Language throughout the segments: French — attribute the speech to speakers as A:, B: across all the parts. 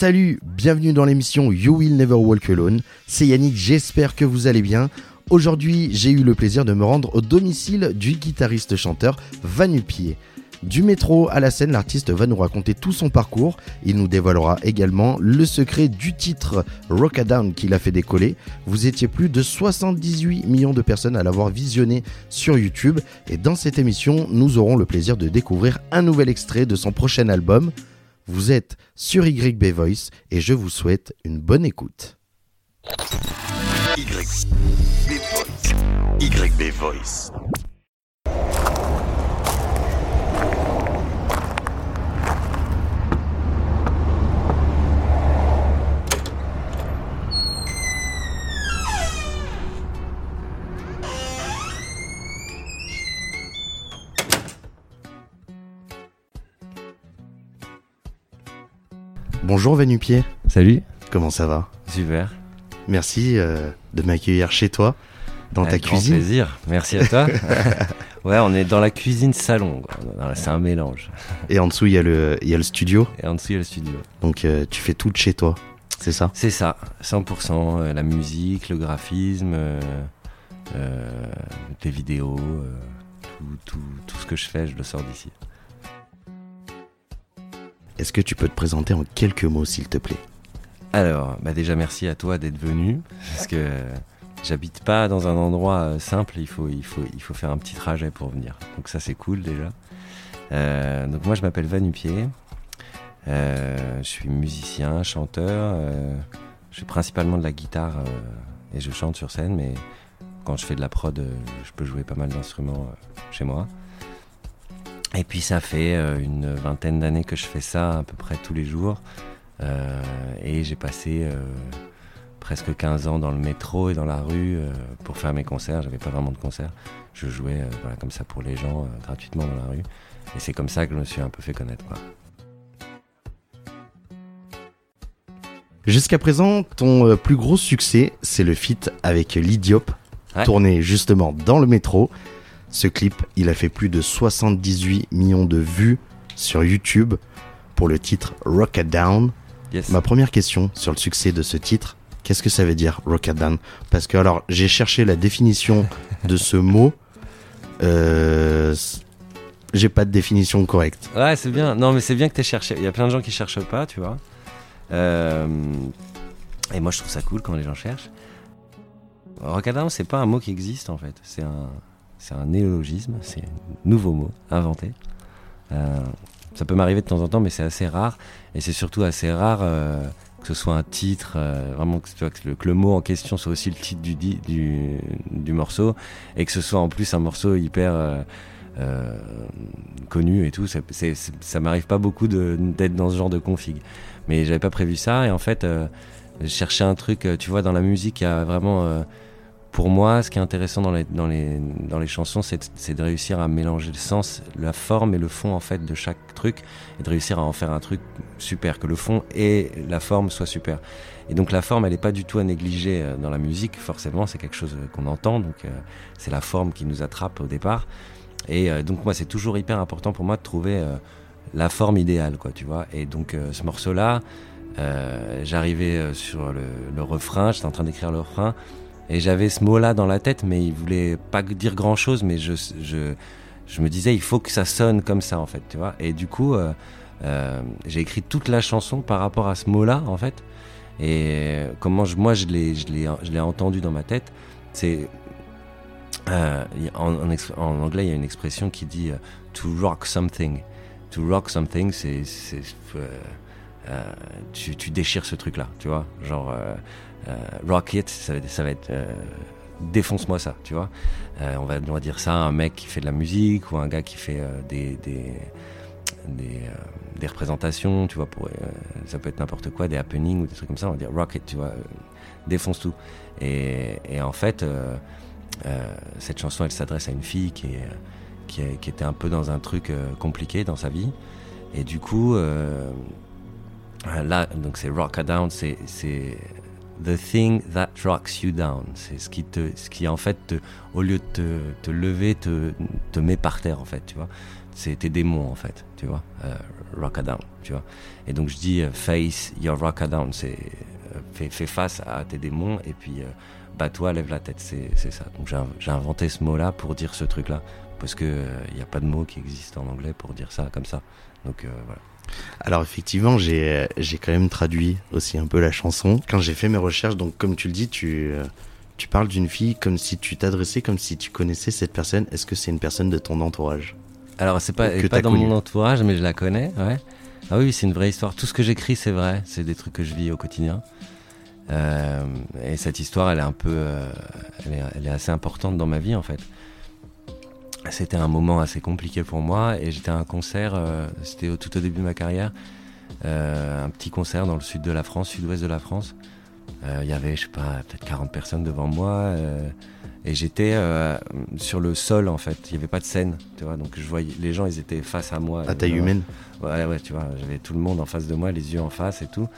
A: Salut, bienvenue dans l'émission You Will Never Walk Alone. C'est Yannick, j'espère que vous allez bien. Aujourd'hui, j'ai eu le plaisir de me rendre au domicile du guitariste-chanteur Vanupier. Du métro à la scène, l'artiste va nous raconter tout son parcours. Il nous dévoilera également le secret du titre Rockadawn qu'il a fait décoller. Vous étiez plus de 78 millions de personnes à l'avoir visionné sur YouTube. Et dans cette émission, nous aurons le plaisir de découvrir un nouvel extrait de son prochain album. Vous êtes sur YB Voice et je vous souhaite une bonne écoute.
B: YB Voice.
A: Bonjour Vanupier,
C: Salut,
A: comment ça va?
C: Super.
A: Merci euh, de m'accueillir chez toi, dans ta
C: Avec grand
A: cuisine.
C: plaisir, merci à toi. ouais, on est dans la cuisine salon, c'est un mélange.
A: Et en dessous, il y, a le- il y a le studio.
C: Et en dessous, il y a le studio.
A: Donc euh, tu fais tout de chez toi, c'est ça?
C: C'est ça, 100%. euh, la musique, le graphisme, les vidéos, tout, tout, tout ce que je fais, je le sors d'ici.
A: Est-ce que tu peux te présenter en quelques mots, s'il te plaît?
C: Alors, bah déjà merci à toi d'être venu, parce que j'habite pas dans un endroit euh, simple, il faut, il, faut, il faut faire un petit trajet pour venir. Donc ça c'est cool déjà. Euh, donc moi je m'appelle Vanupier, Euh, je suis musicien, chanteur, je fais principalement de la guitare et je chante sur scène, mais quand je fais de la prod, je peux jouer pas mal d'instruments chez moi. Et puis ça fait euh, une vingtaine d'années que je fais ça à peu près tous les jours. Euh, et j'ai passé euh, presque 15 ans dans le métro et dans la rue euh, pour faire mes concerts. J'avais pas vraiment de concerts. Je jouais voilà, comme ça pour les gens gratuitement dans la rue. Et c'est comme ça que je me suis un peu fait connaître. Quoi.
A: Jusqu'à présent, ton plus gros succès, c'est le feat avec Lidiop,
C: Ouais.
A: tourné justement dans le métro. Ce clip, il a fait plus de 78 millions de vues sur YouTube pour le titre Rockadawn.
C: Yes.
A: Ma première question sur le succès de ce titre, qu'est-ce que ça veut dire Rockadawn Parce que alors, j'ai cherché la définition de ce mot. Euh, j'ai pas de définition correcte.
C: Ouais, c'est bien. Non, mais c'est bien que tu cherché. Il y a plein de gens qui cherchent pas, tu vois. Euh, et moi, je trouve ça cool quand les gens cherchent. Rockadawn, c'est pas un mot qui existe en fait. C'est un, c'est un néologisme. C'est un nouveau mot inventé. Euh, ça peut m'arriver de temps en temps, mais c'est assez rare. Et c'est surtout assez rare euh, que ce soit un titre, euh, vraiment que, le, mot en question soit aussi le titre du, morceau, et que ce soit en plus un morceau hyper connu et tout. Ça, ça m'arrive pas beaucoup d'être dans ce genre de config. Mais j'avais pas prévu ça, et en fait, je cherchais un truc, tu vois, dans la musique, il y a vraiment. Pour moi, ce qui est intéressant dans les, dans les, dans les chansons, c'est de, réussir à mélanger le sens, la forme et le fond en fait de chaque truc, et de réussir à en faire un truc super, que le fond et la forme soient super. Et donc la forme, elle n'est pas du tout à négliger euh, dans la musique, forcément, c'est quelque chose euh, qu'on entend, donc euh, c'est la forme qui nous attrape au départ. Et donc moi, c'est toujours hyper important pour moi de trouver la forme idéale, quoi, tu vois. Et donc ce morceau-là, j'arrivais sur le refrain, j'étais en train d'écrire le refrain, et j'avais ce mot-là dans la tête, mais il voulait pas dire grand-chose, mais je, je, je me disais, il faut que ça sonne comme ça, en fait, tu vois. Et du coup, euh, euh, j'ai écrit toute la chanson par rapport à ce mot-là, en fait. Et comment je, moi, je l'ai, entendu dans ma tête, c'est euh, en, en anglais, il y a une expression qui dit to rock something. To rock something, c'est, tu, tu déchires ce truc-là, tu vois. Genre euh, euh, rock it, ça va, être euh, défonce-moi ça, tu vois. Euh, on, va, on va dire ça à un mec qui fait de la musique ou un gars qui fait euh, des, des, euh, représentations, tu vois. Euh, ça peut être n'importe quoi, des happenings ou des trucs comme ça. On va dire rock it, tu vois. euh, défonce tout. Et, en fait, euh, euh, cette chanson, elle s'adresse à une fille qui, qui, était un peu dans un truc euh, compliqué dans sa vie. Et du coup, euh, là, donc c'est Rock Down, c'est the thing that rocks you down. C'est ce qui en fait, au lieu de te, lever, te, met par terre en fait, tu vois. C'est tes démons en fait, tu vois. Euh, rock down, tu vois. Et donc je dis euh, face your rock down, c'est euh, fais, fais face à tes démons et puis euh, bats-toi, lève la tête, c'est ça. Donc j'ai inventé ce mot-là pour dire ce truc-là parce que il n'y a pas de mot qui existe en anglais pour dire ça comme ça. Donc euh, voilà.
A: Alors effectivement, j'ai j'ai quand même traduit aussi un peu la chanson. Quand j'ai fait mes recherches, donc comme tu le dis, tu euh, tu parles d'une fille comme si tu t'adressais comme si tu connaissais cette personne. Est-ce que c'est une personne de ton entourage?
C: Alors c'est pas, pas dans
A: connu?
C: mon entourage, mais je la connais, ouais. Ah oui, c'est une vraie histoire. Tout ce que j'écris, c'est vrai. C'est des trucs que je vis au quotidien. Euh, et cette histoire, elle est un peu, euh, elle, est, elle est assez importante dans ma vie en fait. C'était un moment assez compliqué pour moi et j'étais à un concert. euh, C'était au- tout au début de ma carrière, euh, un petit concert dans le sud de la France, sud-ouest de la France. Euh, Il y avait, je sais pas, peut-être 40 personnes devant moi. euh, et j'étais sur le sol en fait. Il n'y avait pas de scène, tu vois. Donc je voyais les gens, ils étaient face à moi.
A: À taille humaine
C: Ouais, ouais, tu vois, j'avais tout le monde en face de moi, les yeux en face et tout.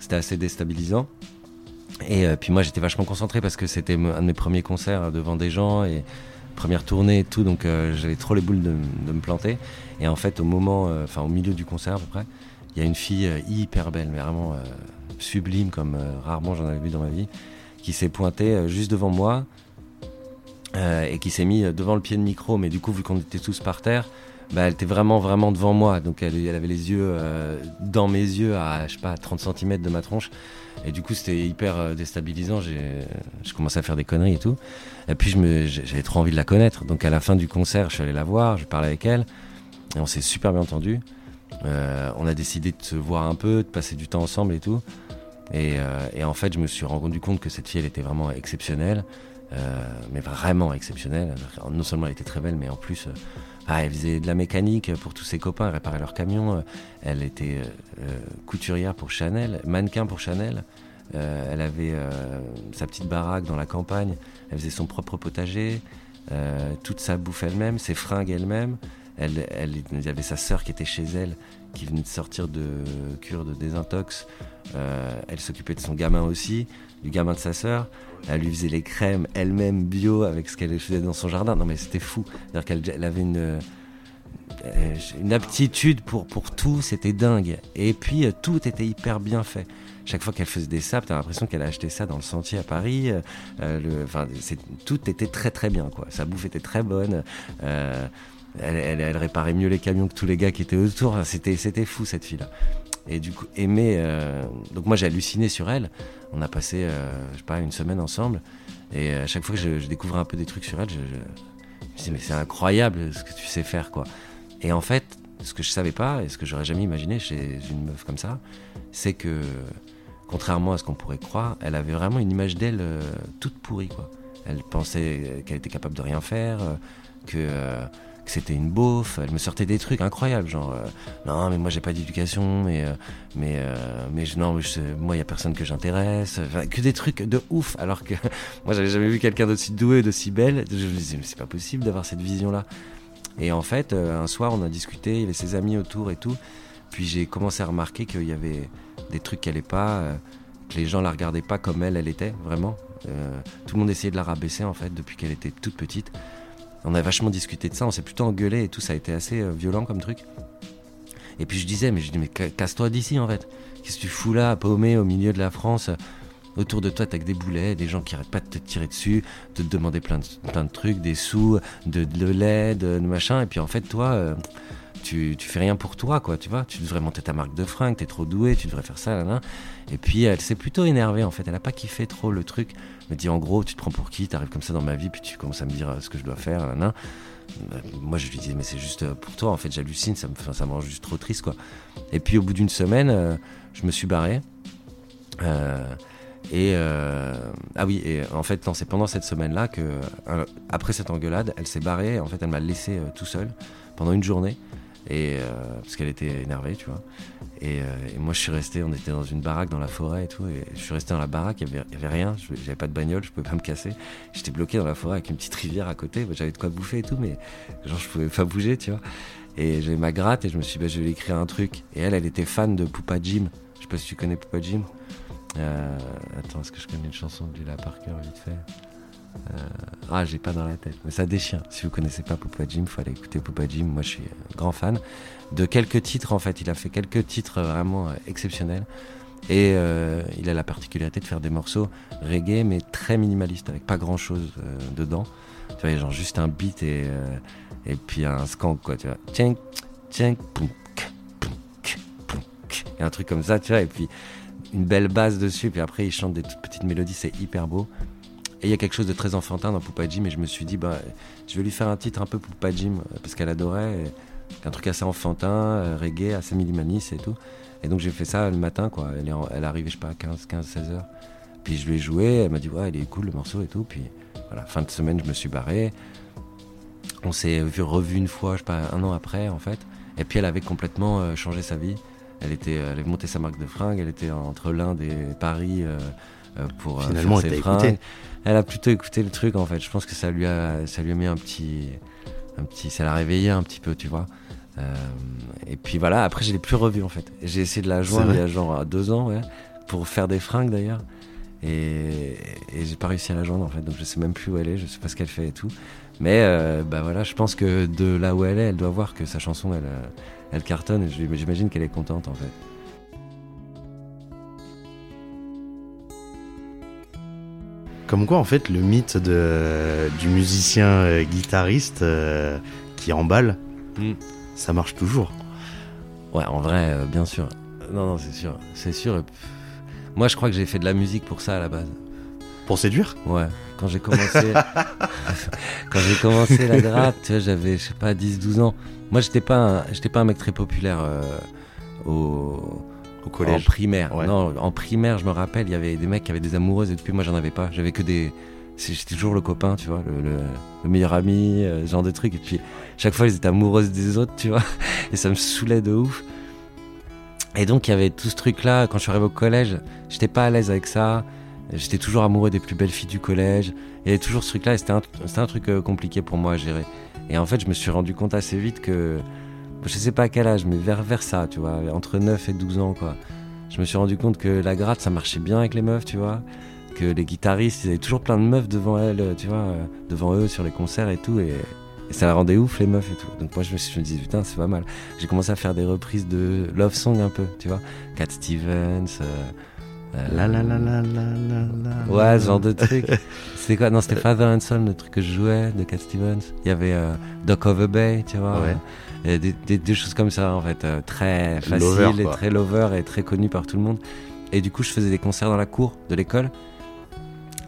C: C'était assez déstabilisant. Et puis moi, j'étais vachement concentré parce que c'était un de mes premiers concerts devant des gens et première tournée et tout, donc euh, j'avais trop les boules de, me planter. Et en fait, au moment, euh, enfin au milieu du concert à peu près, il y a une fille euh, hyper belle, mais vraiment sublime comme rarement j'en avais vu dans ma vie, qui s'est pointée juste devant moi et qui s'est mis euh, devant le pied de micro. Mais du coup, vu qu'on était tous par terre, bah, elle était vraiment vraiment devant moi donc elle, avait les yeux dans mes yeux à je sais pas 30 cm de ma tronche et du coup c'était hyper euh, déstabilisant. Je commençais à faire des conneries et tout. Et puis j'avais trop envie de la connaître. Donc à la fin du concert je suis allé la voir je parlais avec elle. Et on s'est super bien entendu. Euh, on a décidé de se voir un peu de passer du temps ensemble et tout. Et, euh, et en fait je me suis rendu compte que cette fille elle était vraiment exceptionnelle. Mais vraiment exceptionnelle. Non seulement elle était très belle mais en plus ah, elle faisait de la mécanique pour tous ses copains, réparait leurs camions. euh, Elle était euh, euh, couturière pour Chanel, mannequin pour Chanel. Elle avait sa petite baraque dans la campagne. Elle faisait son propre potager, toute sa bouffe elle-même, ses fringues elle-même. Elle, avait sa sœur qui était chez elle, qui venait de sortir de cure de désintox. Elle s'occupait de son gamin aussi, du gamin de sa sœur. Elle lui faisait les crèmes elle-même bio avec ce qu'elle faisait dans son jardin. Non mais c'était fou. C'est-à-dire qu'elle elle avait une, euh, une aptitude pour, pour tout, c'était dingue. Et puis euh, tout était hyper bien fait. Chaque fois qu'elle faisait des sapes, t'as l'impression qu'elle a acheté ça dans le sentier à Paris. euh, c'est- tout était très très bien quoi. Sa bouffe était très bonne. Elle, réparait mieux les camions que tous les gars qui étaient autour. C'était c'était fou cette fille là. Et du coup, aimer. euh, donc moi j'ai halluciné sur elle. On a passé, euh, je sais pas, une semaine ensemble. Et à chaque fois que je, je découvrais un peu des trucs sur elle, je, je, je me disais mais c'est incroyable ce que tu sais faire quoi. Et en fait, ce que je savais pas et ce que j'aurais jamais imaginé chez une meuf comme ça, c'est que contrairement à ce qu'on pourrait croire, elle avait vraiment une image d'elle euh, toute pourrie quoi. Elle pensait qu'elle était capable de rien faire, euh, que, euh, que c'était une beauf. Elle me sortait des trucs incroyables, genre euh, non mais moi j'ai pas d'éducation, mais euh, mais euh, mais je, non moi il y a personne que j'intéresse, que des trucs de ouf. Alors que moi j'avais jamais vu quelqu'un d'aussi doué, d'aussi belle. Je me disais mais c'est pas possible d'avoir cette vision là. Et en fait, un soir, on a discuté, il y avait ses amis autour et tout. Puis j'ai commencé à remarquer qu'il y avait des trucs qui allaient pas, que les gens la regardaient pas comme elle, elle était, vraiment. Tout le monde essayait de la rabaisser, en fait, depuis qu'elle était toute petite. On a vachement discuté de ça, on s'est plutôt engueulé et tout, ça a été assez euh, violent comme truc. Et puis je disais, mais je dis, mais ca- casse-toi d'ici, en fait. Qu'est-ce que tu fous là, paumé au milieu de la France Autour de toi, t'as que des boulets, des gens qui arrêtent pas de te tirer dessus, de te demander plein de, plein de trucs, des sous, de, de lait, de, de machin. Et puis en fait, toi, euh, tu, tu fais rien pour toi, quoi, tu vois. Tu devrais monter ta marque de fringues, t'es trop doué, tu devrais faire ça, là, là. Et puis elle s'est plutôt énervée, en fait. Elle a pas kiffé trop le truc. Me dit, en gros, tu te prends pour qui? T'arrives comme ça dans ma vie, puis tu commences à me dire euh, ce que je dois faire, là. Euh, Moi, je lui disais, mais c'est juste euh, pour toi, en fait, j'hallucine, ça me, ça me rend juste trop triste, quoi. Et puis au bout d'une semaine, euh, je me suis barré. Et ah oui, et en fait, c'est pendant cette semaine-là que, après cette engueulade, elle s'est barrée. En fait, elle m'a laissé tout seul pendant une journée, et parce qu'elle était énervée, tu vois. Et, euh, et moi, je suis resté. On était dans une baraque dans la forêt et tout, et je suis resté dans la baraque. Il y avait, avait rien. J'avais pas de bagnole, je pouvais pas me casser. J'étais bloqué dans la forêt avec une petite rivière à côté. J'avais de quoi bouffer et tout, mais genre je pouvais pas bouger, tu vois. Et j'avais ma gratte et je me suis dit, bah, je vais écrire un truc. Et elle, elle était fan de Poupa Jim. Je sais pas si tu connais Poupa Jim. Euh, attends, est-ce que je connais une chanson de Lila Parker vite fait? Euh, Ah, j'ai pas dans la tête. Mais ça déchire. Si vous connaissez pas Poupa Jim, faut aller écouter Poupa Jim. Moi, je suis grand fan de quelques titres. En fait, il a fait quelques titres vraiment euh, exceptionnels. Et euh, il a la particularité de faire des morceaux reggae, mais très minimalistes, avec pas grand chose dedans. Tu vois, genre juste un beat et, euh, et puis un skank, quoi. Tu vois, tchink, tchink. Et un truc comme ça, tu vois. Et puis une belle base dessus. Puis après, il chante des toutes petites mélodies, c'est hyper beau. Et il y a quelque chose de très enfantin dans Poupa Jim. Et je me suis dit, bah, je vais lui faire un titre un peu Poupa Jim, euh, parce qu'elle adorait. Un truc assez enfantin, euh, reggae, assez minimaliste et tout. Et donc j'ai fait ça le matin, quoi. Elle est, en- elle est arrivée, je sais pas, à 15, 15, 16 heures. Puis je lui ai joué, elle m'a dit, ouais, il est cool le morceau et tout. Puis voilà, fin de semaine, je me suis barré. On s'est vu, revu une fois, je sais pas, un an après, en fait. Et puis elle avait complètement euh, changé sa vie. Elle, était, elle avait monté sa marque de fringues, elle était entre l'Inde et Paris euh, pour
A: Finalement,
C: faire ses fringues. Elle a plutôt écouté le truc, en fait. Je pense que ça lui a, ça lui a mis un petit, un petit, ça l'a réveillé un petit peu, tu vois. Euh, et puis voilà, après je l'ai plus revue en fait. J'ai essayé de la joindre il y a genre deux ans, ouais, pour faire des fringues d'ailleurs. Et, et j'ai pas réussi à la joindre en fait, donc je sais même plus où elle est, je sais pas ce qu'elle fait et tout. Mais euh, bah voilà, je pense que de là où elle est, elle doit voir que sa chanson elle, euh, elle cartonne et j'imagine qu'elle est contente en fait.
A: Comme quoi, en fait, le mythe de, du musicien euh, guitariste euh, qui emballe,
C: Mm.
A: Ça marche toujours.
C: Ouais, en vrai, euh, bien sûr. Non, non, c'est sûr, c'est sûr. Moi je crois que j'ai fait de la musique pour ça à la base.
A: Pour séduire?
C: Ouais, quand j'ai commencé quand j'ai commencé la gratte, tu vois, j'avais je sais pas 10 12 ans. Moi, j'étais pas j'étais pas un mec très populaire euh, au
A: au
C: en
A: collège.
C: primaire.
A: Ouais.
C: Non, en primaire, je me rappelle, il y avait des mecs qui avaient des amoureuses et depuis moi j'en avais pas. J'avais que des j'étais toujours le copain, tu vois, le, le- le meilleur ami, euh, genre de trucs et puis chaque fois ils étaient amoureuses des autres, tu vois, et ça me saoulait de ouf. Et donc il y avait tout ce truc là quand je suis arrivé au collège, j'étais pas à l'aise avec ça. J'étais toujours amoureux des plus belles filles du collège. Il y avait toujours ce truc-là et c'était un, c'était un truc euh, compliqué pour moi à gérer. Et en fait, je me suis rendu compte assez vite que, je sais pas à quel âge, mais vers, vers ça, tu vois, entre 9 et 12 ans, quoi. Je me suis rendu compte que la gratte, ça marchait bien avec les meufs, tu vois. Que les guitaristes, ils avaient toujours plein de meufs devant elles, tu vois, euh, devant eux sur les concerts et tout. Et, et ça la rendait ouf, les meufs et tout. Donc moi, je me, suis, je me disais, putain, c'est pas mal. J'ai commencé à faire des reprises de love song un peu, tu vois. Cat Stevens. euh, euh,
A: La la la la la la la.
C: Ouais, ce genre de truc. C'était quoi? Non, c'était Father and Son, le truc que je jouais de Cat Stevens. Il y avait euh, Dock of the Bay, tu vois.
A: Ouais.
C: Et des, des- des choses comme ça, en fait, euh, très faciles
A: Lover,
C: et très lover et très connues par tout le monde. Et du coup, je faisais des concerts dans la cour de l'école.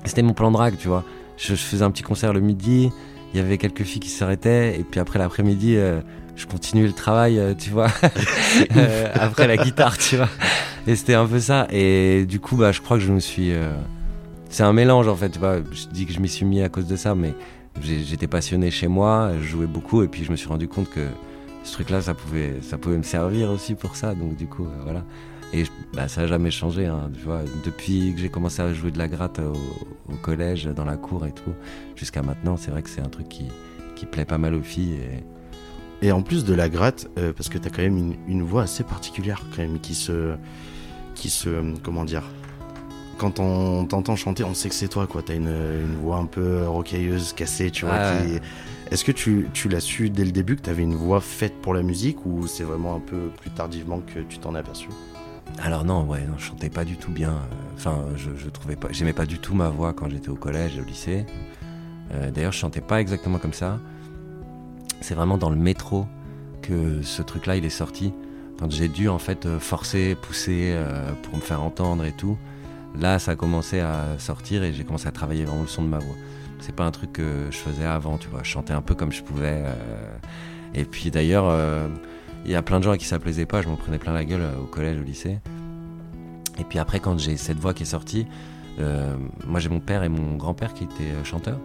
C: C'était mon plan de drague, tu vois. Je, je faisais un petit concert le midi, il y avait quelques filles qui s'arrêtaient, et puis après l'après-midi, euh, je continuais le travail, euh, tu vois, Euh, après la guitare, tu vois. Et c'était un peu ça. Et du coup, bah, je crois que je me suis. C'est un mélange en fait, tu vois. Je dis que je m'y suis mis à cause de ça, mais j'étais passionné chez moi, je jouais beaucoup, et puis je me suis rendu compte que ce truc-là, ça pouvait, ça pouvait me servir aussi pour ça. Donc du coup, voilà. Et bah, ça n'a jamais changé, hein, tu vois. Depuis que j'ai commencé à jouer de la gratte au, au collège, dans la cour et tout, jusqu'à maintenant, c'est vrai que c'est un truc qui, qui plaît pas mal aux filles. Et...
A: Et en plus de la gratte, euh, parce que t'as quand même une, une voix assez particulière, quand même, qui se. qui se. comment dire Quand on t'entend chanter, on sait que c'est toi, quoi. T'as une, une voix un peu rocailleuse, cassée, tu vois.
C: Ah
A: qui- Est-ce que tu, tu l'as su dès le début que t'avais une voix faite pour la musique ou c'est vraiment un peu plus tardivement que tu t'en es aperçu
C: Alors non, ouais, non, je chantais pas du tout bien. euh, Enfin, je, je trouvais pas, j'aimais pas du tout ma voix quand j'étais au collège au lycée. Euh, D'ailleurs, je chantais pas exactement comme ça. C'est vraiment dans le métro que ce truc-là il est sorti. Quand j'ai dû en fait euh, forcer, pousser pour me faire entendre et tout. Là, ça a commencé à sortir et j'ai commencé à travailler vraiment le son de ma voix. C'est pas un truc que je faisais avant, tu vois. Je chantais un peu comme je pouvais. Et puis d'ailleurs, il y a plein de gens à qui ça plaisait pas. Je m'en prenais plein la gueule euh, au collège, au lycée. Et puis après, quand j'ai cette voix qui est sortie, euh, moi j'ai mon père et mon grand-père qui étaient euh, chanteurs.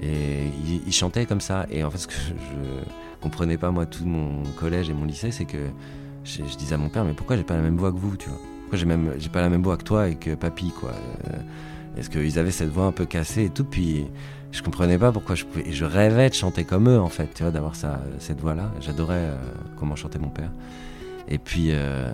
C: Et ils, chantaient comme ça. Et en fait, ce que je, comprenais pas, moi, tout mon collège et mon lycée, c'est que je, disais à mon père, mais pourquoi j'ai pas la même voix que vous, tu vois? Pourquoi j'ai même j'ai pas la même voix que toi et que papy, quoi? Est-ce qu'ils avaient cette voix un peu cassée et tout? Puis je comprenais pas pourquoi je pouvais. Et je rêvais de chanter comme eux, en fait, tu vois, d'avoir ça, cette voix-là. J'adorais euh, comment chantait mon père. Et puis. euh,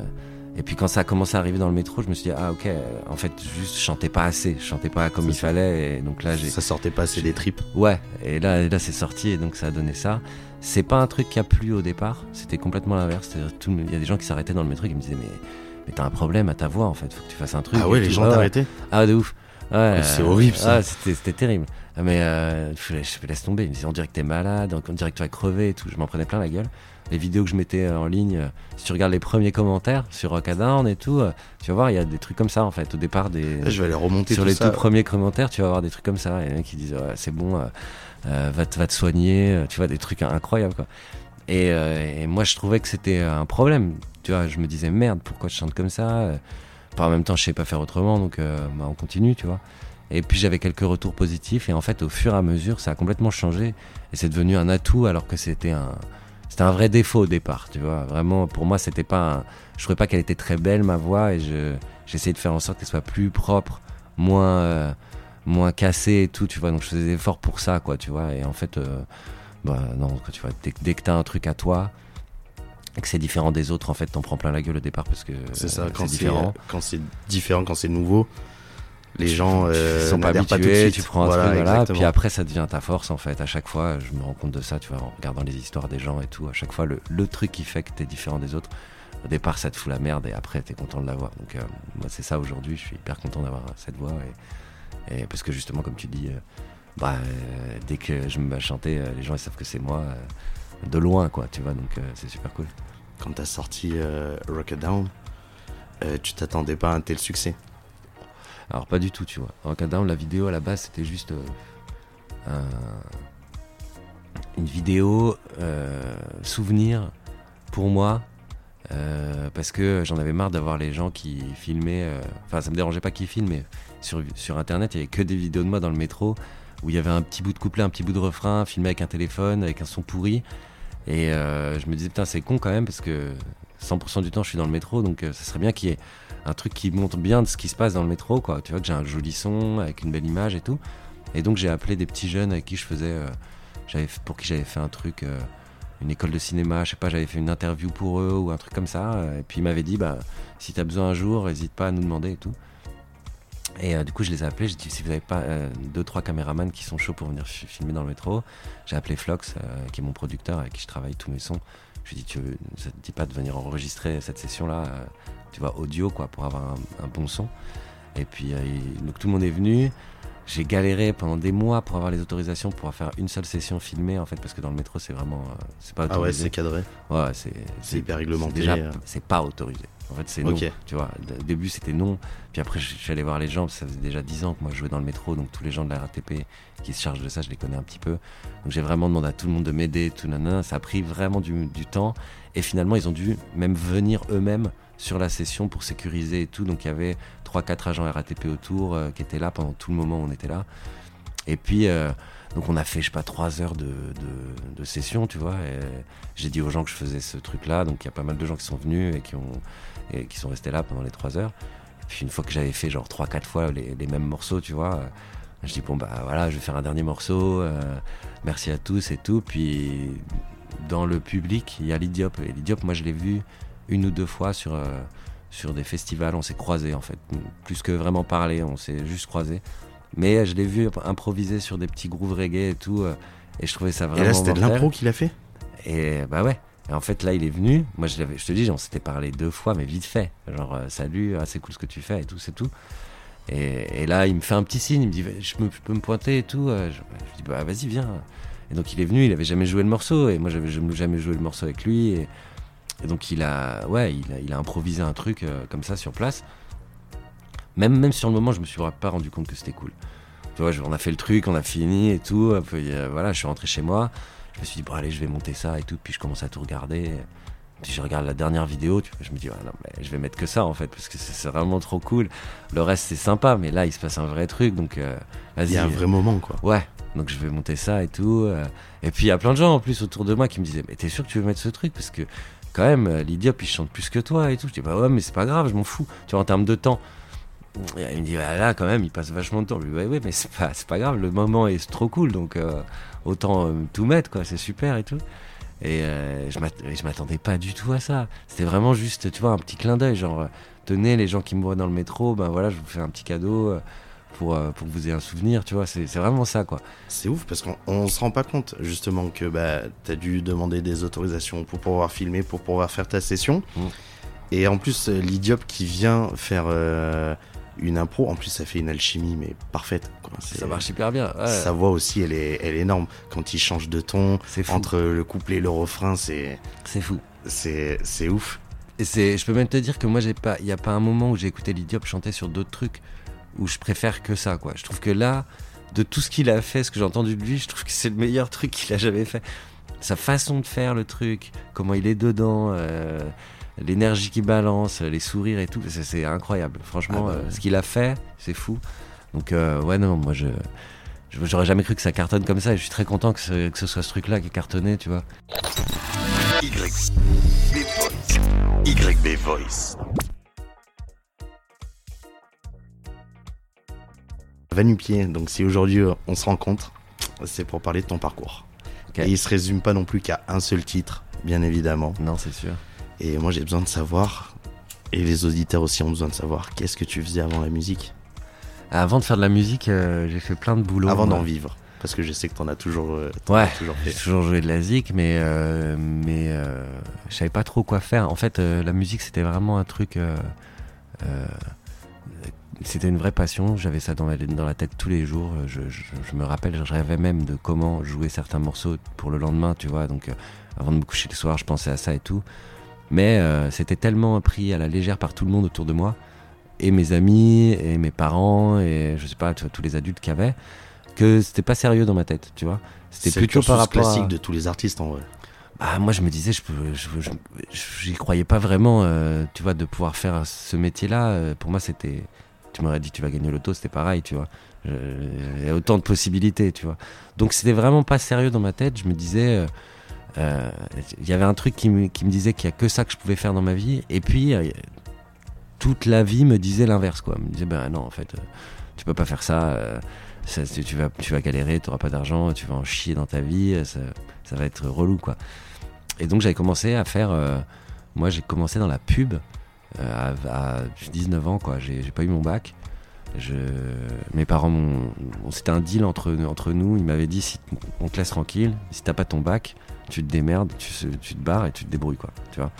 C: Et puis quand ça a commencé à arriver dans le métro, je me suis dit, ah ok, en fait, juste je chantais pas assez, je chantais pas comme il fallait. Et donc là, j'ai.
A: Ça sortait pas assez des tripes.
C: Ouais, et là, là c'est sorti, et donc ça a donné ça. C'est pas un truc qui a plu au départ, c'était complètement l'inverse. Il y a des gens qui s'arrêtaient dans le métro et qui me disaient, mais, mais t'as un problème à ta voix en fait, faut que tu fasses un truc.
A: Ah ouais, les gens t'arrêtaient?
C: Ah, de ouf. Ouais,
A: Mais c'est horrible, ça.
C: ouais, c'était, c'était terrible. Ah, mais euh, je, je laisse tomber. Ils me disaient on dirait que t'es malade, on dirait que tu vas crever et tout. Je m'en prenais plein la gueule. Les vidéos que je mettais euh, en ligne, euh, si tu regardes les premiers commentaires sur Rockadam et tout, euh, tu vas voir, il y a des trucs comme ça en fait. Au départ, des,
A: Je vais aller remonter
C: sur
A: tout
C: les
A: ça.
C: tout premiers commentaires, tu vas avoir des trucs comme ça. Il y a des mecs qui disent ouais, c'est bon, euh, euh, va, te, va te soigner, euh, tu vois, des trucs incroyables quoi. Et, euh, et moi, je trouvais que c'était un problème. Tu vois, je me disais merde, pourquoi je chante comme ça En même temps, je sais pas faire autrement, donc euh, bah, on continue, tu vois. Et puis j'avais quelques retours positifs, et en fait, au fur et à mesure, ça a complètement changé, et c'est devenu un atout, alors que c'était un, c'était un vrai défaut au départ, tu vois. Vraiment, pour moi, c'était pas, un- je trouvais pas qu'elle était très belle ma voix, et je, j'essayais de faire en sorte qu'elle soit plus propre, moins, euh, moins cassée et tout, tu vois. Donc je faisais des efforts pour ça, quoi, tu vois. Et en fait, euh, bah non, tu vois, dès, dès que t'as un truc à toi. Que c'est différent des autres, en fait, t'en prends plein la gueule au départ parce que
A: C'est ça,
C: euh,
A: quand c'est
C: différent.
A: quand c'est différent, quand c'est nouveau, les gens euh,
C: sont pas habitués,
A: pas tout de suite.
C: tu prends un
A: voilà,
C: truc, voilà, puis après ça devient ta force en fait. À chaque fois, je me rends compte de ça, tu vois, en regardant les histoires des gens et tout. À chaque fois, le, le truc qui fait que t'es différent des autres, au départ ça te fout la merde et après t'es content de l'avoir. Donc euh, moi c'est ça aujourd'hui, je suis hyper content d'avoir cette voix et, et parce que justement comme tu dis, euh, bah euh, dès que je me mets à chanter, euh, les gens ils savent que c'est moi euh, de loin quoi, tu vois, donc euh, c'est super cool.
A: Quand t'as sorti euh, Rocket Down, euh, tu t'attendais pas à un tel succès.
C: Alors pas du tout, tu vois. En Down, la vidéo à la base, c'était juste un- une vidéo euh, souvenir pour moi. euh, parce que j'en avais marre d'avoir les gens qui filmaient. euh, Enfin, ça me dérangeait pas qu'ils filment, mais sur, sur internet, il y avait que des vidéos de moi dans le métro où il y avait un petit bout de couplet, un petit bout de refrain, filmé avec un téléphone, avec un son pourri. Et euh, je me disais, putain, c'est con quand même, parce que 100% du temps, je suis dans le métro, donc euh, ça serait bien qu'il y ait un truc qui montre bien de ce qui se passe dans le métro, quoi. Tu vois, que j'ai un joli son, avec une belle image et tout. Et donc, j'ai appelé des petits jeunes avec qui je faisais. euh, pour qui j'avais fait un truc, euh, une école de cinéma, je sais pas, j'avais fait une interview pour eux ou un truc comme ça. et puis, ils m'avaient dit, bah, si t'as besoin un jour, n'hésite pas à nous demander et tout. Et euh, du coup, je les ai appelés. J'ai dit, si vous n'avez pas euh, deux, trois caméramans qui sont chauds pour venir fi- filmer dans le métro, j'ai appelé Flox, euh, qui est mon producteur avec qui je travaille tous mes sons. Je lui ai dit, tu veux, ça te dit pas de venir enregistrer cette session-là, euh, tu vois, audio, quoi, pour avoir un, un bon son. Et puis, il- donc tout le monde est venu. J'ai galéré pendant des mois pour avoir les autorisations pour faire une seule session filmée, en fait, parce que dans le métro, c'est vraiment, c'est pas
A: Ah ouais,
C: autorisé.
A: c'est cadré.
C: Ouais, c'est
A: hyper réglementé,
C: Déjà, c'est pas autorisé. En fait, c'est non. Tu vois, au début, c'était non. Puis après, je suis allé voir les gens. parce que Ça faisait déjà 10 ans que moi, je jouais dans le métro. Donc, tous les gens de la RATP qui se chargent de ça, je les connais un petit peu. Donc, j'ai vraiment demandé à tout le monde de m'aider, tout nanana. Ça a pris vraiment du, du temps. Et finalement, ils ont dû même venir eux-mêmes sur la session pour sécuriser et tout. Donc, il y avait 3-4 agents RATP autour euh, qui étaient là pendant tout le moment où on était là. Et puis, euh, donc on a fait, je sais pas, trois heures de, de, de session, tu vois. J'ai dit aux gens que je faisais ce truc-là. Donc il y a pas mal de gens qui sont venus et qui, ont, et qui sont restés là pendant les trois heures. Et puis une fois que j'avais fait genre trois, quatre fois les, les mêmes morceaux, tu vois, euh, je dis bon bah voilà, je vais faire un dernier morceau. euh, merci à tous et tout. Puis dans le public, il y a l'Idiop. Et l'Idiop, moi je l'ai vu une ou deux fois sur, euh, sur des festivals. On s'est croisés en fait. Plus que vraiment parler, on s'est juste croisés. Mais je l'ai vu improviser sur des petits grooves reggae et tout. euh, et je trouvais ça
A: Et
C: vraiment.
A: là, c'était de l'impro qu'il a fait?
C: Et bah ouais. Et en fait, là, il est venu. Moi, je, te dis, on s'était parlé deux fois, mais vite fait. Genre, euh, salut, ah, c'est cool ce que tu fais et tout, c'est tout. Et, et là, il me fait un petit signe. Il me dit, je, me- peux me pointer et tout. Euh, Je, je dis, bah vas-y, viens. Et donc, il est venu. Il avait jamais joué le morceau. Et moi, j'avais jamais joué le morceau avec lui. Et, donc, il a, ouais, il a, improvisé un truc euh, comme ça sur place. Même, sur le moment, je me suis pas rendu compte que c'était cool. Tu vois, on a fait le truc, on a fini et tout. Puis, voilà, je suis rentré chez moi. Je me suis dit, bon, allez, je vais monter ça et tout. Puis je commence à tout regarder. Puis je regarde la dernière vidéo. Tu vois, je me dis, non, mais je vais mettre que ça en fait, parce que c'est vraiment trop cool. Le reste, c'est sympa, mais là, il se passe un vrai truc. Donc, euh,
A: Il
C: vas-y.
A: y a un vrai moment, quoi.
C: Ouais, donc je vais monter ça et tout. euh. Et puis il y a plein de gens en plus autour de moi qui me disaient Mais t'es sûr que tu veux mettre ce truc? Parce que quand même, euh, l'Idiop il chante plus que toi et tout. Je dis Bah ouais, mais c'est pas grave, je m'en fous. Tu vois, en termes de temps. Et il me dit Bah là, quand même, il passe vachement de temps. Je lui dis ouais, mais c'est pas, pas grave, le moment est trop cool donc euh, autant euh, tout mettre quoi, c'est super et tout. Et euh, je m'attendais pas du tout à ça. C'était vraiment juste, tu vois, un petit clin d'œil. Genre, euh, tenez, les gens qui me voient dans le métro, ben voilà, je vous fais un petit cadeau pour, pour que vous ayez un souvenir, tu vois. C'est vraiment ça, quoi.
A: C'est ouf parce qu'on on se rend pas compte justement que bah, t'as dû demander des autorisations pour pouvoir filmer, pour pouvoir faire ta session.
C: Mm.
A: Et en plus, euh, l'idiop qui vient faire une impro, en plus ça fait une alchimie mais parfaite. quoi.
C: Ça marche hyper bien. Ouais,
A: Sa voix aussi, elle est, elle est énorme. Quand il change de ton, entre le couplet et le refrain, c'est,
C: C'est fou.
A: c'est, ouf.
C: Et c'est, je peux même te dire que moi, j'ai pas, il y a pas un moment où j'ai écouté l'Idiop chanter sur d'autres trucs où je préfère que ça, quoi. Je trouve que là, de tout ce qu'il a fait, ce que j'ai entendu de lui, je trouve que c'est le meilleur truc qu'il a jamais fait. Sa façon de faire le truc, comment il est dedans, euh, l'énergie qu'il balance, les sourires et tout, c'est, incroyable. Franchement,
A: Ah bah
C: euh,
A: ouais.
C: ce qu'il a fait, c'est fou. Donc euh, ouais, non, moi je, j'aurais jamais cru que ça cartonne comme ça. Et je suis très content que ce, que ce soit ce truc-là qui est cartonné, tu vois.
B: YB Voice. YB Voice.
A: Vanupier, donc si aujourd'hui euh, on se rencontre, c'est pour parler de ton parcours. Et il se résume pas non plus qu'à un seul titre, bien évidemment.
C: Non, c'est sûr.
A: Et moi j'ai besoin de savoir, et les auditeurs aussi ont besoin de savoir, qu'est-ce que tu faisais avant la musique?
C: Avant de faire de la musique, euh, j'ai fait plein de boulot.
A: Avant d'en vivre. Parce que je sais que t'en as toujours, euh, t'en
C: Ouais,
A: as toujours
C: j'ai
A: fait.
C: toujours joué de la zik, mais euh, mais euh, je savais pas trop quoi faire. En fait, euh, la musique c'était vraiment un truc. c'était une vraie passion. J'avais ça dans la, dans la tête tous les jours. Je, je- je me rappelle, je rêvais même de comment jouer certains morceaux pour le lendemain, tu vois. Donc, avant de me coucher le soir, je pensais à ça et tout. Mais euh, c'était tellement pris à la légère par tout le monde autour de moi, et mes amis, et mes parents, et je sais pas, vois, tous les adultes qu'il y avait, que c'était pas sérieux dans ma tête, tu vois. C'était
A: C'est le
C: plutôt par rapport à...
A: classique de tous les artistes en vrai.
C: Bah, moi, je me disais, je peux, je, je- j'y croyais pas vraiment, euh, tu vois, de pouvoir faire ce métier-là. euh, pour moi, c'était. Tu m'aurais dit, tu vas gagner l'auto, c'était pareil, tu vois. Il y a autant de possibilités, tu vois. Donc, c'était vraiment pas sérieux dans ma tête. Je me disais. euh, euh, Il y avait un truc qui me, qui me disait qu'il y a que ça que je pouvais faire dans ma vie. Et puis, euh, toute la vie me disait l'inverse, quoi. Me disait, ben non, en fait, euh, tu peux pas faire ça. euh, tu, vas, tu vas galérer, tu auras pas d'argent, tu vas en chier dans ta vie. euh, Ça, va être relou, quoi. Et donc j'avais commencé à faire. euh, moi j'ai commencé dans la pub euh, à, à 19 ans quoi. J'ai pas eu mon bac. Je, mes parents m'ont. on- C'était un deal entre, entre nous. Ils m'avaient dit on te laisse tranquille, si t'as pas ton bac, tu te démerdes, tu, te barres et tu te débrouilles quoi. Tu vois.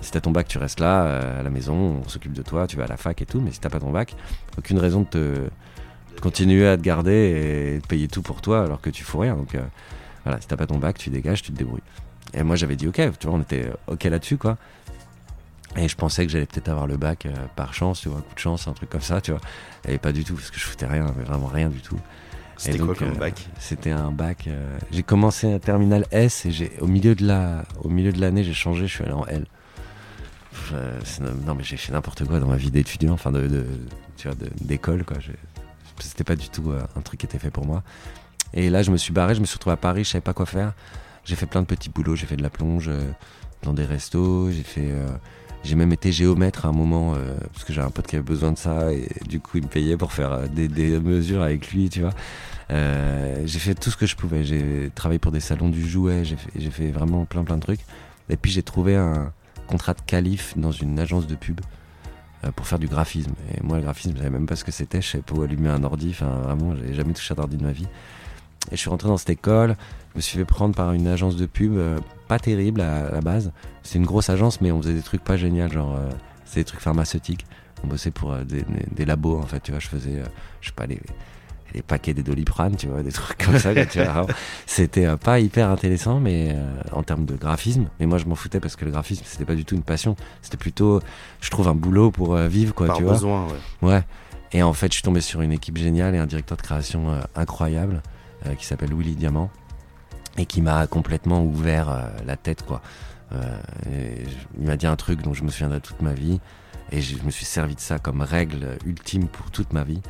C: Si t'as ton bac, tu restes là euh, à la maison, on s'occupe de toi, tu vas à la fac et tout. Mais si t'as pas ton bac, aucune raison de continuer à te garder et de payer tout pour toi alors que tu fous rien. Donc euh, voilà, si t'as pas ton bac, tu dégages, tu te débrouilles. Et moi j'avais dit ok, tu vois, on était ok là-dessus quoi. Et je pensais que j'allais peut-être avoir le bac euh, par chance, tu vois, coup de chance, un truc comme ça, tu vois. Et pas du tout, parce que je foutais rien, vraiment rien du tout.
A: C'était quoi comme
C: euh,
A: bac
C: C'était un bac. euh, j'ai commencé un terminal S et j'ai au milieu de la, au milieu de l'année, j'ai changé, je suis allé en L. Non mais j'ai fait n'importe quoi dans ma vie d'étudiant, enfin de, de- tu vois, d'école quoi. C'était pas du tout euh, un truc qui était fait pour moi. Et là, je me suis barré, je me suis retrouvé à Paris, je savais pas quoi faire. J'ai fait plein de petits boulots, j'ai fait de la plonge dans des restos, j'ai fait. euh, j'ai même été géomètre à un moment euh, parce que j'avais un pote qui avait besoin de ça et du coup il me payait pour faire euh, des, des mesures avec lui, tu vois. Euh, j'ai fait tout ce que je pouvais. J'ai travaillé pour des salons du jouet, j'ai fait, fait vraiment plein plein de trucs. Et puis j'ai trouvé un contrat de calife dans une agence de pub euh, pour faire du graphisme. Et moi le graphisme, je savais même pas ce que c'était, je savais pas où allumer un ordi, enfin vraiment, j'ai jamais touché à un ordi de ma vie. Et je suis rentré dans cette école, je me suis fait prendre par une agence de pub, euh, pas terrible à, à la base. C'est une grosse agence, mais on faisait des trucs pas géniaux, genre euh, c'est des trucs pharmaceutiques. On bossait pour euh, des, des- des labos en fait, tu vois. Je faisais, euh, je sais pas, les, les paquets des doliprane, tu vois, des trucs comme ça. C'était pas hyper intéressant, mais en termes de graphisme. Mais moi, je m'en foutais parce que le graphisme, c'était pas du tout une passion. C'était plutôt, je trouve, un boulot pour vivre, quoi,
A: Par
C: tu vois.
A: besoin, ouais.
C: Ouais. Et en fait, je suis tombé sur une équipe géniale et un directeur de création incroyable qui s'appelle Willy Diamant et qui m'a complètement ouvert euh, la tête, quoi. Euh, et je- il m'a dit un truc dont je me souviendrai toute ma vie et je me suis servi de ça comme règle ultime pour toute ma vie.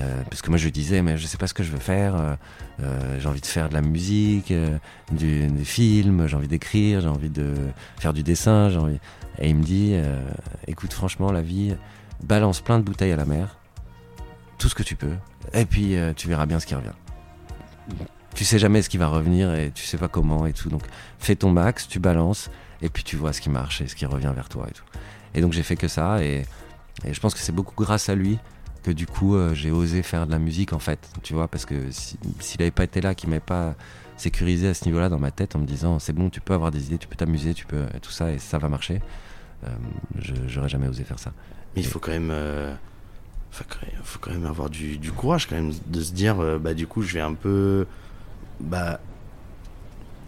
C: Euh, parce que moi je disais mais je sais pas ce que je veux faire euh, euh, j'ai envie de faire de la musique euh, du, des films j'ai envie d'écrire j'ai envie de faire du dessin envie et il me dit euh, écoute franchement la vie balance plein de bouteilles à la mer tout ce que tu peux et puis euh, tu verras bien ce qui revient tu sais jamais ce qui va revenir et tu sais pas comment et tout. Donc fais ton max, tu balances et puis tu vois ce qui marche et ce qui revient vers toi et tout. Et donc j'ai fait que ça et, et je pense que c'est beaucoup grâce à lui que du coup euh, j'ai osé faire de la musique en fait, tu vois, parce que si- s'il avait pas été là, qu'il m'avait pas sécurisé à ce niveau-là dans ma tête en me disant c'est bon, tu peux avoir des idées, tu peux t'amuser, tu peux tout ça et ça va marcher, euh, je- j'aurais jamais osé faire ça.
A: Mais il faut quand même. euh, même- faut quand même avoir du, courage, quand même, de se dire euh, bah, du coup, je vais un peu. Bah.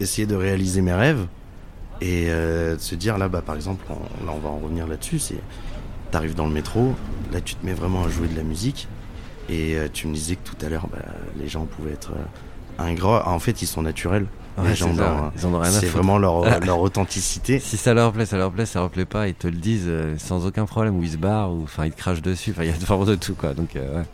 A: Essayer de réaliser mes rêves. Et euh, de se dire là, bah, par exemple, on- là, on va en revenir là-dessus. C'est. T'arrives dans le métro, là, tu te mets vraiment à jouer de la musique. Et euh, tu me disais que tout à l'heure, bah, les gens pouvaient être ingrats. En fait, ils sont naturels.
C: Ouais,
A: les gens,
C: ça, ouais. Ils en ont rien à
A: c'est vraiment leur, leur authenticité.
C: Si ça leur plaît, ça leur plaît, ça leur plaît pas, ils te le disent euh, sans aucun problème, ou ils se barrent, ou enfin ils te crachent dessus, enfin il y a vraiment de tout quoi. Donc euh, ouais.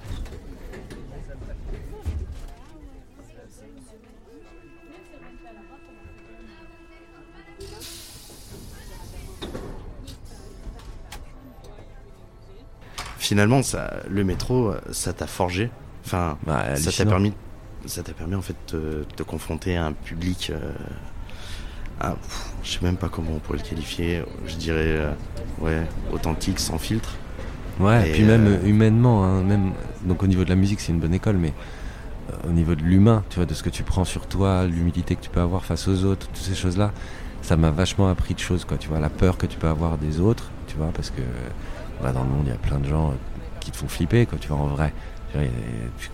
A: Finalement, ça, le métro, euh, ça t'a forgé? Enfin,
C: Bah,
A: ça t'a permis, ça t'a permis en fait de te confronter à un public. euh, à- pff, je sais même pas comment on pourrait le qualifier. Je dirais, euh, ouais, authentique, sans filtre.
C: Ouais,
A: Et,
C: et puis même
A: euh,
C: humainement, hein, même donc au niveau de la musique, c'est une bonne école, mais euh, au niveau de l'humain, tu vois, de ce que tu prends sur toi, l'humilité que tu peux avoir face aux autres, toutes ces choses-là, ça m'a vachement appris de choses, quoi. Tu vois, la peur que tu peux avoir des autres, tu vois, parce que bah, dans le monde, il y a plein de gens qui te font flipper, quoi. Tu vois, en vrai,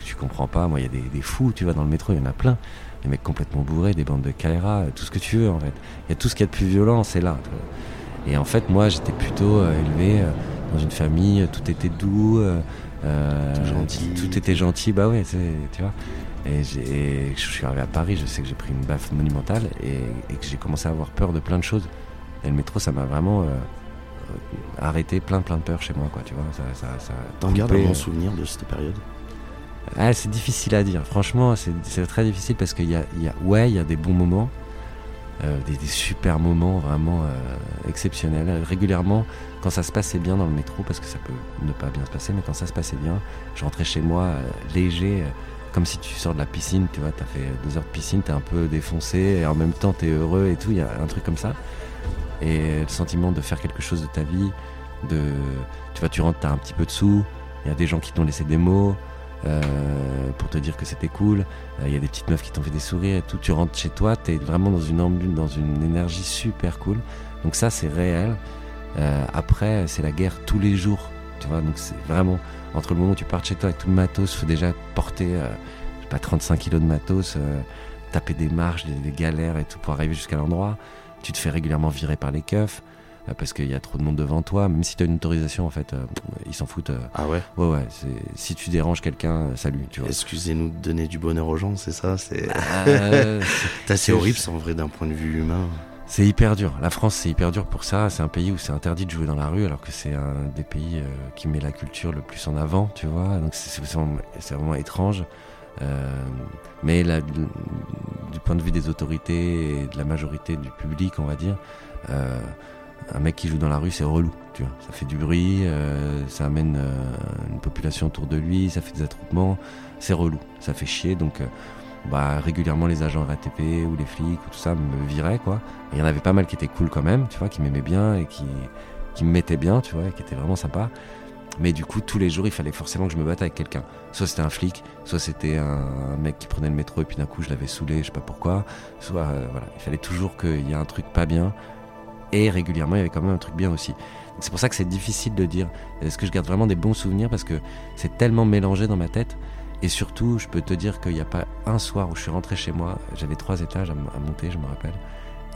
C: tu, comprends pas. Moi, il y a des, des fous, tu vois, dans le métro, il y en a plein. Des mecs complètement bourrés, des bandes de euh, tout ce que tu veux, en fait. Il y a tout ce qu'il y a de plus violent, c'est là. tu vois. Et en fait, moi, j'étais plutôt euh, élevé euh, dans une famille, euh, tout était doux, euh,
A: Tout gentil.
C: tout était gentil, bah ouais, tu vois. Et, je suis arrivé à Paris, je sais que j'ai pris une baffe monumentale et, et que j'ai commencé à avoir peur de plein de choses. Et le métro, ça m'a vraiment arrêté plein plein de peurs chez moi, quoi, tu vois. Ça, ça, ça
A: T'en gardes un bon
C: euh,
A: souvenir de cette période?
C: Ah, c'est difficile à dire. Franchement, c'est très difficile parce qu'il y a, y a, ouais, il y a des bons moments, euh, des, des super moments vraiment euh, exceptionnels. Régulièrement, quand ça se passait bien dans le métro, parce que ça peut ne pas bien se passer, mais quand ça se passait bien, je rentrais chez moi euh, léger, euh, comme si tu sors de la piscine, tu vois, t'as fait deux heures de piscine, t'es un peu défoncé, et en même temps t'es heureux et tout, il y a un truc comme ça. Et le sentiment de faire quelque chose de ta vie, de, tu vois, tu rentres, t'as un petit peu de sous, il y a des gens qui t'ont laissé des mots, euh, pour te dire que c'était cool. Euh, Il y a des petites meufs qui t'ont fait des sourires et tout. Tu rentres chez toi, t'es vraiment dans une ambule, dans une énergie super cool. Donc ça, c'est réel. Euh, après, c'est la guerre tous les jours. Tu vois, donc c'est vraiment entre le moment où tu pars chez toi avec tout le matos, faut déjà porter, je sais pas, 35 kilos de matos, taper des marches, des galères et tout pour arriver jusqu'à l'endroit. Tu te fais régulièrement virer par les keufs euh, parce qu'il y a trop de monde devant toi. Même si tu as une autorisation, en fait, euh, ils s'en foutent. euh,
A: Ah ouais?
C: Ouais, ouais, c'est- si tu déranges quelqu'un, euh, salut, tu vois.
A: Excusez-nous de donner du bonheur aux gens, c'est ça? C'est c'est
C: c'est-
A: horrible, c'est en vrai d'un point de vue humain.
C: c'est hyper dur. La France, c'est hyper dur pour ça. C'est un pays où c'est interdit de jouer dans la rue, alors que c'est un des pays qui met la culture le plus en avant, tu vois. Donc c'est c'est vraiment, c'est vraiment étrange. Euh, mais du point de vue des autorités et de la majorité du public, on va dire, euh, un mec qui joue dans la rue, c'est relou. Tu vois. Ça fait du bruit, euh, ça amène une population autour de lui, ça fait des attroupements, c'est relou, ça fait chier. Donc, bah, régulièrement, les agents RATP ou les flics ou tout ça me viraient, quoi. Il y en avait pas mal qui étaient cool quand même, tu vois, qui m'aimaient bien et qui, qui me mettaient bien, tu vois, et qui étaient vraiment sympas. Mais du coup, tous les jours, il fallait forcément que je me batte avec quelqu'un. Soit c'était un flic, soit c'était un, mec qui prenait le métro et puis d'un coup, je l'avais saoulé, je sais pas pourquoi. Soit, euh, voilà, il fallait toujours qu'il y ait un truc pas bien. Et régulièrement, il y avait quand même un truc bien aussi. C'est pour ça que c'est difficile de dire est-ce que je garde vraiment des bons souvenirs? Parce que c'est tellement mélangé dans ma tête. Et surtout, je peux te dire qu'il n'y a pas un soir où je suis rentré chez moi, j'avais trois étages à monter, je me rappelle.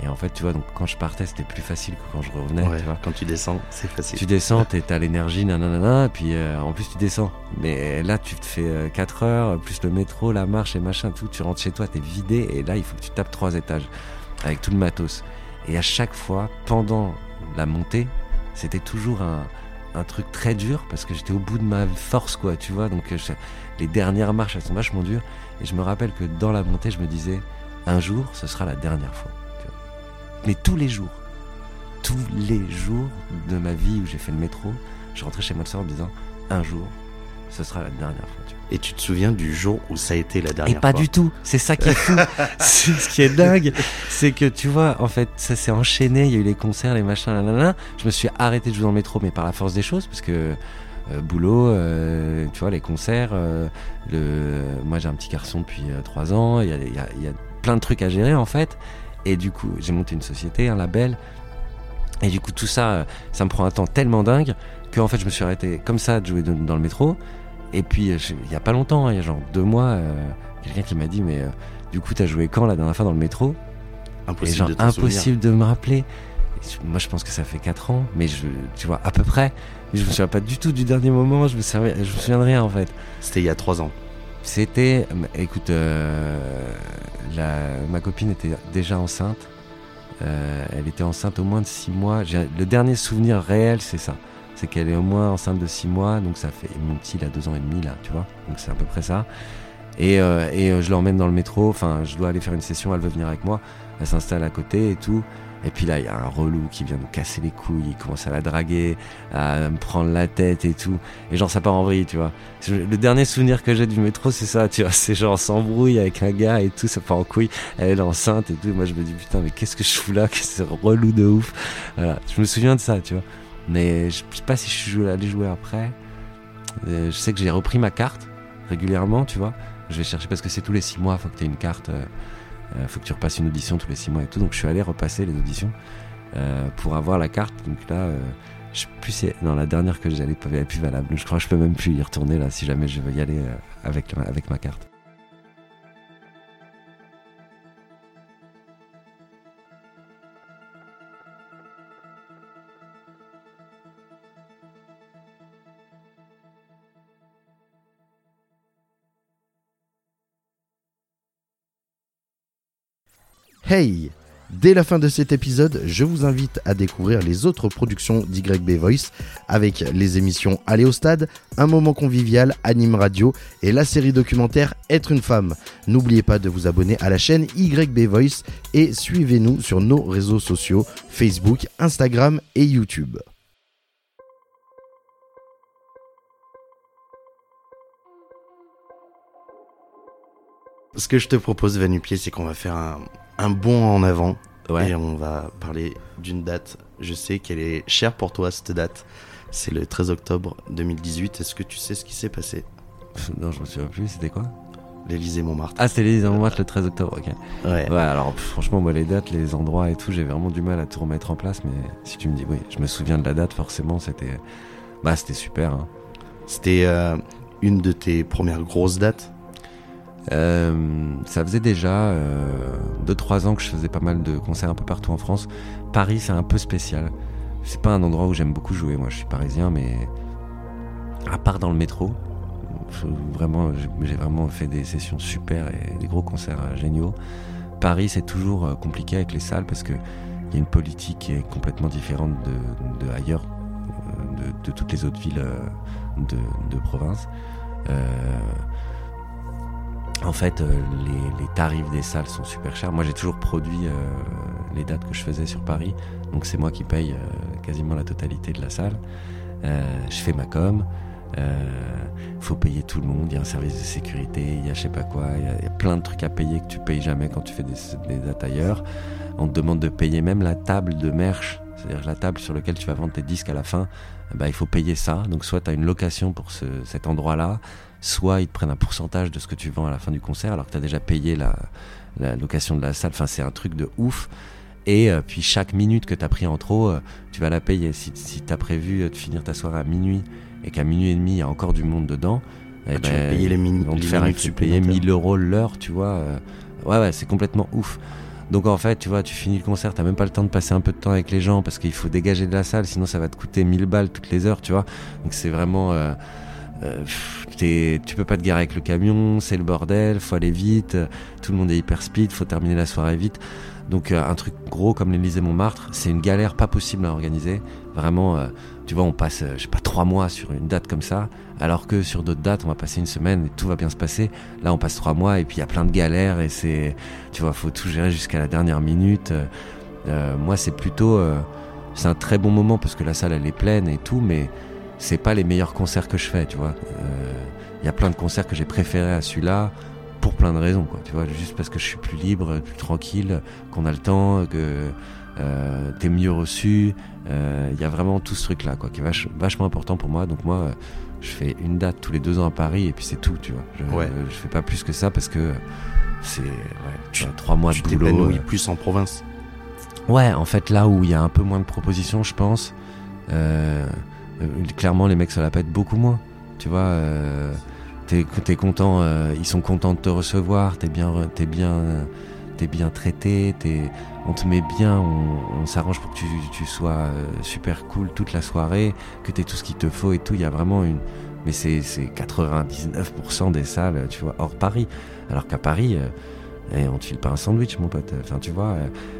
C: Et en fait, tu vois, donc quand je partais, c'était plus facile que quand je revenais.
A: Ouais,
C: tu vois.
A: quand tu descends, c'est facile.
C: Tu descends, t'es- t'as l'énergie, nanana, et puis euh, en plus tu descends. Mais là, tu te fais 4 heures, plus le métro, la marche et machin, tout. Tu rentres chez toi, t'es vidé, et là, il faut que tu tapes trois étages avec tout le matos. Et à chaque fois, pendant la montée, c'était toujours un, un truc très dur parce que j'étais au bout de ma force, quoi, tu vois. Donc euh, je- les dernières marches, elles sont vachement dures. Et je me rappelle que dans la montée, je me disais, un jour, ce sera la dernière fois. Mais tous les jours, tous les jours de ma vie où j'ai fait le métro, je rentrais chez moi le soir en me disant, un jour, ce sera la dernière fois. Tu.
A: Et tu te souviens du jour où ça a été la
C: Et
A: dernière
C: pas
A: fois
C: du tout. C'est ça qui est fou. c'est ce qui est dingue, c'est que tu vois, en fait, ça s'est enchaîné. Il y a eu les concerts, les machins, là, là, là. Je me suis arrêté de jouer dans le métro, mais par la force des choses, parce que euh, boulot, euh, tu vois, les concerts. euh, le... Moi, j'ai un petit garçon depuis 3 ans. Il y a, il y a- il y a plein de trucs à gérer, en fait. Et du coup, j'ai monté une société, un label. Et du coup, tout ça, euh, ça me prend un temps tellement dingue que en fait, je me suis arrêté comme ça de jouer de- dans le métro. Et puis, euh, je- il y a pas longtemps, hein, il y a genre deux mois, euh, quelqu'un qui m'a dit, mais euh, du coup, t'as joué quand la dernière fois dans le métro? Et
A: Impossible
C: genre,
A: de
C: impossible de me rappeler. Moi, je pense que ça fait 4 ans, mais je, tu vois, à peu près. Mais je me souviens pas du tout du dernier moment, je me je me souviens de rien en fait.
A: C'était il y a trois ans.
C: C'était, écoute, euh, ma copine était déjà enceinte. Euh, elle était enceinte au moins de 6 mois. Le dernier souvenir réel, c'est ça. C'est qu'elle est au moins enceinte de 6 mois, donc ça fait. Mon petit, il a 2 ans et demi là, tu vois. Donc c'est à peu près ça. Et, euh, et je l'emmène dans le métro. Enfin, je dois aller faire une session. Elle veut venir avec moi. Elle s'installe à côté et tout. Et puis là, il y a un relou qui vient nous casser les couilles. Il commence à la draguer, à me prendre la tête et tout. Et genre, ça part en vrille, tu vois. Le dernier souvenir que j'ai du métro, c'est ça, tu vois. C'est genre, s'embrouille avec un gars et tout, ça part en couille. Elle est enceinte et tout. Moi, je me dis, putain, mais qu'est-ce que je fous là? Que c'est relou de ouf. Voilà. Je me souviens de ça, tu vois. Mais je sais pas si je suis allé jouer après. Euh, je sais que j'ai repris ma carte régulièrement, tu vois. Je vais chercher parce que c'est tous les six mois, faut que tu aies une carte. euh, euh, faut que tu repasses une audition tous les six mois et tout. Donc je suis allé repasser les auditions euh, pour avoir la carte. Donc là, euh, je sais plus la dernière que j'allais pas plus valable. Je crois que je peux même plus y retourner là si jamais je veux y aller avec avec ma carte.
A: Hey Dès la fin de cet épisode, je vous invite à découvrir les autres productions d'YB Voice avec les émissions Aller au stade, Un moment convivial, Anime Radio et la série documentaire Être une femme. N'oubliez pas de vous abonner à la chaîne YB Voice et suivez-nous sur nos réseaux sociaux Facebook, Instagram et YouTube. Ce que je te propose, Vanupier, c'est qu'on va faire un, un bond en avant
C: Ouais.
A: et on va parler d'une date. Je sais qu'elle est chère pour toi, cette date. C'est le 13 octobre 2018. Est-ce que tu sais ce qui s'est passé?
C: Non, je me souviens plus. C'était quoi?
A: L'Élysée Montmartre.
C: Ah, c'était les Montmartre le 13 octobre. Ok.
A: Ouais.
C: Ouais, alors pff, franchement, moi, les dates, les endroits et tout, j'ai vraiment du mal à tout remettre en place. Mais si tu me dis, oui, je me souviens de la date, forcément, c'était, bah, c'était super. hein.
A: C'était euh, une de tes premières grosses dates?
C: Euh, ça faisait déjà 2-3 ans que je faisais pas mal de concerts un peu partout en France. Paris, c'est un peu spécial. C'est pas un endroit où j'aime beaucoup jouer. Moi, je suis parisien, mais à part dans le métro, vraiment, j'ai- vraiment fait des sessions super et des gros concerts euh, géniaux. Paris, c'est toujours euh, compliqué avec les salles parce que il y a une politique qui est complètement différente de, de ailleurs, euh, de, toutes les autres villes euh, de, de province. Euh, en fait, euh, les, les tarifs des salles sont super chers. Moi, j'ai toujours produit euh, les dates que je faisais sur Paris. Donc, c'est moi qui paye euh, quasiment la totalité de la salle. Euh, je fais ma com. Il faut payer tout le monde. Il y a un service de sécurité. Il y a je sais pas quoi. Il y a- il y, a plein de trucs à payer que tu payes jamais quand tu fais des, des dates ailleurs. On te demande de payer même la table de merch. C'est-à-dire la table sur laquelle tu vas vendre tes disques à la fin. Bah, il faut payer ça. Donc, soit tu as une location pour ce, cet endroit-là soit ils te prennent un pourcentage de ce que tu vends à la fin du concert alors que tu as déjà payé la, la location de la salle. Enfin, c'est un truc de ouf. Et euh, puis chaque minute que tu as pris en trop, euh, tu vas la payer. Si, si tu as prévu de finir ta soirée à minuit et qu'à minuit et demi, il y a encore du monde dedans, eh
A: Ah, tu vas payer les
C: ils vont te
A: les
C: faire payer
A: supplémentaires.
C: 1000 euros l'heure, tu vois. euh. ouais, ouais, c'est complètement ouf. Donc en fait, tu vois, tu finis le concert, t'as même pas le temps de passer un peu de temps avec les gens parce qu'il faut dégager de la salle, sinon ça va te coûter 1000 balles toutes les heures, tu vois. Donc c'est vraiment. euh, euh, tu peux pas te garer avec le camion, c'est le bordel, faut aller vite, tout le monde est hyper speed, faut terminer la soirée vite. Donc euh, un truc gros comme l'Élysée Montmartre, c'est une galère pas possible à organiser. Vraiment, euh, tu vois, on passe, euh, je sais pas, trois mois sur une date comme ça, alors que sur d'autres dates, on va passer une semaine et tout va bien se passer. Là, on passe trois mois et puis il y a plein de galères et c'est, tu vois, faut tout gérer jusqu'à la dernière minute. Moi, c'est plutôt, c'est un très bon moment parce que la salle elle est pleine et tout, mais c'est pas les meilleurs concerts que je fais, tu vois. Euh, il y a plein de concerts que j'ai préférés à celui-là pour plein de raisons, quoi. Tu vois, juste parce que je suis plus libre, plus tranquille, qu'on a le temps, que euh, t'es mieux reçu. Euh, Il y a vraiment tout ce truc-là, quoi, qui est vach- vachement important pour moi. Donc moi, euh, je fais une date tous les deux ans à Paris et puis c'est tout, tu vois. Je,
A: Ouais.
C: je fais pas plus que ça parce que c'est ouais, tu trois mois
A: Tu
C: de boulot. euh,
A: plus en province.
C: Ouais, en fait, là où il y a un peu moins de propositions, je pense, euh, euh, clairement, les mecs se la pètent beaucoup moins. Tu vois, euh, t'es es content, euh, ils sont contents de te recevoir, t'es bien, t'es bien, euh, t'es bien traité, t'es- on te met bien, on, s'arrange pour que tu, tu sois euh, super cool toute la soirée, que t'aies tout ce qu'il te faut et tout. Il y a vraiment une, mais c'est c'est 99% des salles, tu vois, hors Paris. Alors qu'à Paris, euh, eh, on te file pas un sandwich, mon pote. Enfin, tu vois.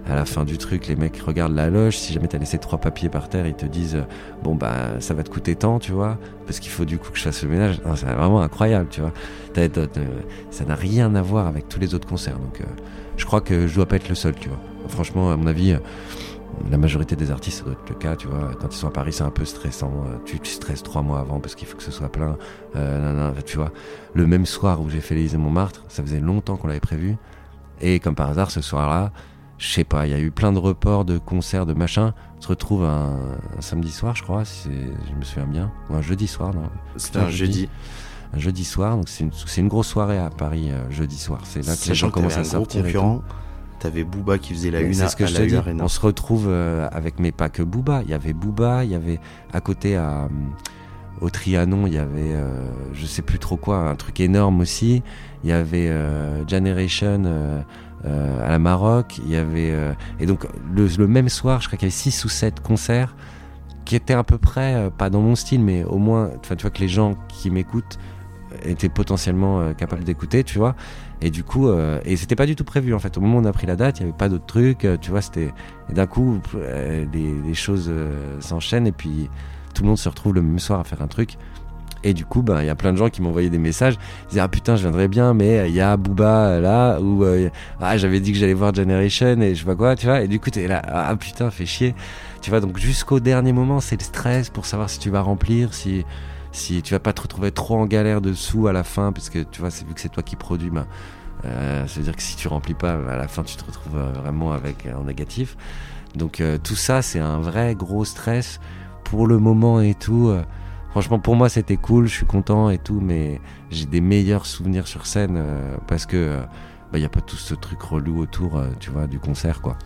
C: à la fin du truc, les mecs regardent la loge. Si jamais t'as laissé trois papiers par terre, ils te disent euh, bon bah ça va te coûter tant, tu vois, parce qu'il faut du coup que je fasse le ménage. C'est vraiment incroyable, tu vois. Ça n'a rien à voir avec tous les autres concerts. Donc, euh, je crois que je dois pas être le seul, tu vois. Franchement, à mon avis. euh, la majorité des artistes, ça doit être le cas, tu vois. Quand ils sont à Paris, c'est un peu stressant. Tu, tu stresses trois mois avant parce qu'il faut que ce soit plein. Euh, nan, nan, tu vois. Le même soir où j'ai fait l'Élysée Montmartre, ça faisait longtemps qu'on l'avait prévu. Et comme par hasard, ce soir-là, je sais pas, il y a eu plein de reports de concerts, de machin. On se retrouve un, un samedi soir, je crois, si je me souviens bien. Ou un jeudi soir, non
A: C'était
C: un
A: un jeudi.
C: Un jeudi soir, donc c'est une, grosse soirée à Paris, euh, jeudi soir. C'est là que les gens commencent à sortir.
A: t'avais Booba qui faisait la une
C: C'est ce que
A: à
C: je
A: la.
C: On se retrouve euh, avec, mais pas que Booba. Il y avait Booba, il y avait à côté à, au Trianon, il y avait, euh, je sais plus trop quoi, un truc énorme aussi. Il y avait euh, Generation euh, euh, à la Maroc. Il y avait et donc le, même soir, je crois qu'il y avait six ou sept concerts qui étaient à peu près pas dans mon style, mais au moins, tu vois que les gens qui m'écoutent étaient potentiellement capables d'écouter, tu vois. Et du coup, euh, et c'était pas du tout prévu en fait. Au moment où on a pris la date, il y avait pas d'autres trucs, tu vois. C'était d'un coup, les, les choses s'enchaînent et puis tout le monde se retrouve le même soir à faire un truc. Et du coup, ben, il y a plein de gens qui m'envoyaient des messages. Ils disaient, ah putain, je viendrais bien, mais il y a Booba là, ou euh, ah, j'avais dit que j'allais voir Generation et je sais pas quoi, tu vois. Et du coup, t'es là, ah putain, fais chier. Tu vois, donc jusqu'au dernier moment, c'est le stress pour savoir si tu vas remplir, si, si tu vas pas te retrouver trop en galère dessous à la fin, parce que tu vois, c'est vu que c'est toi qui produis, ben, euh, ça veut dire que si tu remplis pas, à la fin, tu te retrouves euh, vraiment avec euh, en négatif. Donc tout ça, c'est un vrai gros stress pour le moment et tout. euh, franchement, pour moi, c'était cool, je suis content et tout, mais j'ai des meilleurs souvenirs sur scène euh, parce que il n'y a pas tout ce truc relou autour, euh, tu vois, du concert, quoi.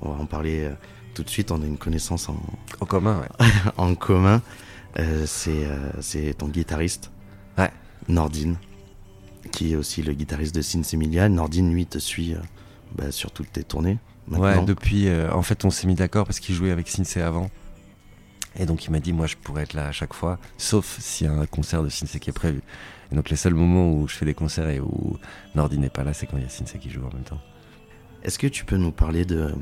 A: On va en parler euh, tout de suite. On a une connaissance en,
C: En commun, ouais.
A: en commun. Euh, c'est euh, ton guitariste. Nordine, qui est aussi le guitariste de Sin Emilia. Nordine, lui, te suit euh, bah, sur toutes tes tournées.
C: Ouais, depuis, euh, en fait, on s'est mis d'accord parce qu'il jouait avec Sinsé avant. Et donc, il m'a dit, moi, je pourrais être là à chaque fois, sauf s'il y a un concert de Sinsé qui est prévu. Et donc, les seuls moments où je fais des concerts et où Nordi n'est pas là, c'est quand il y a Sinsé qui joue en même temps.
A: Est-ce que tu peux nous parler de,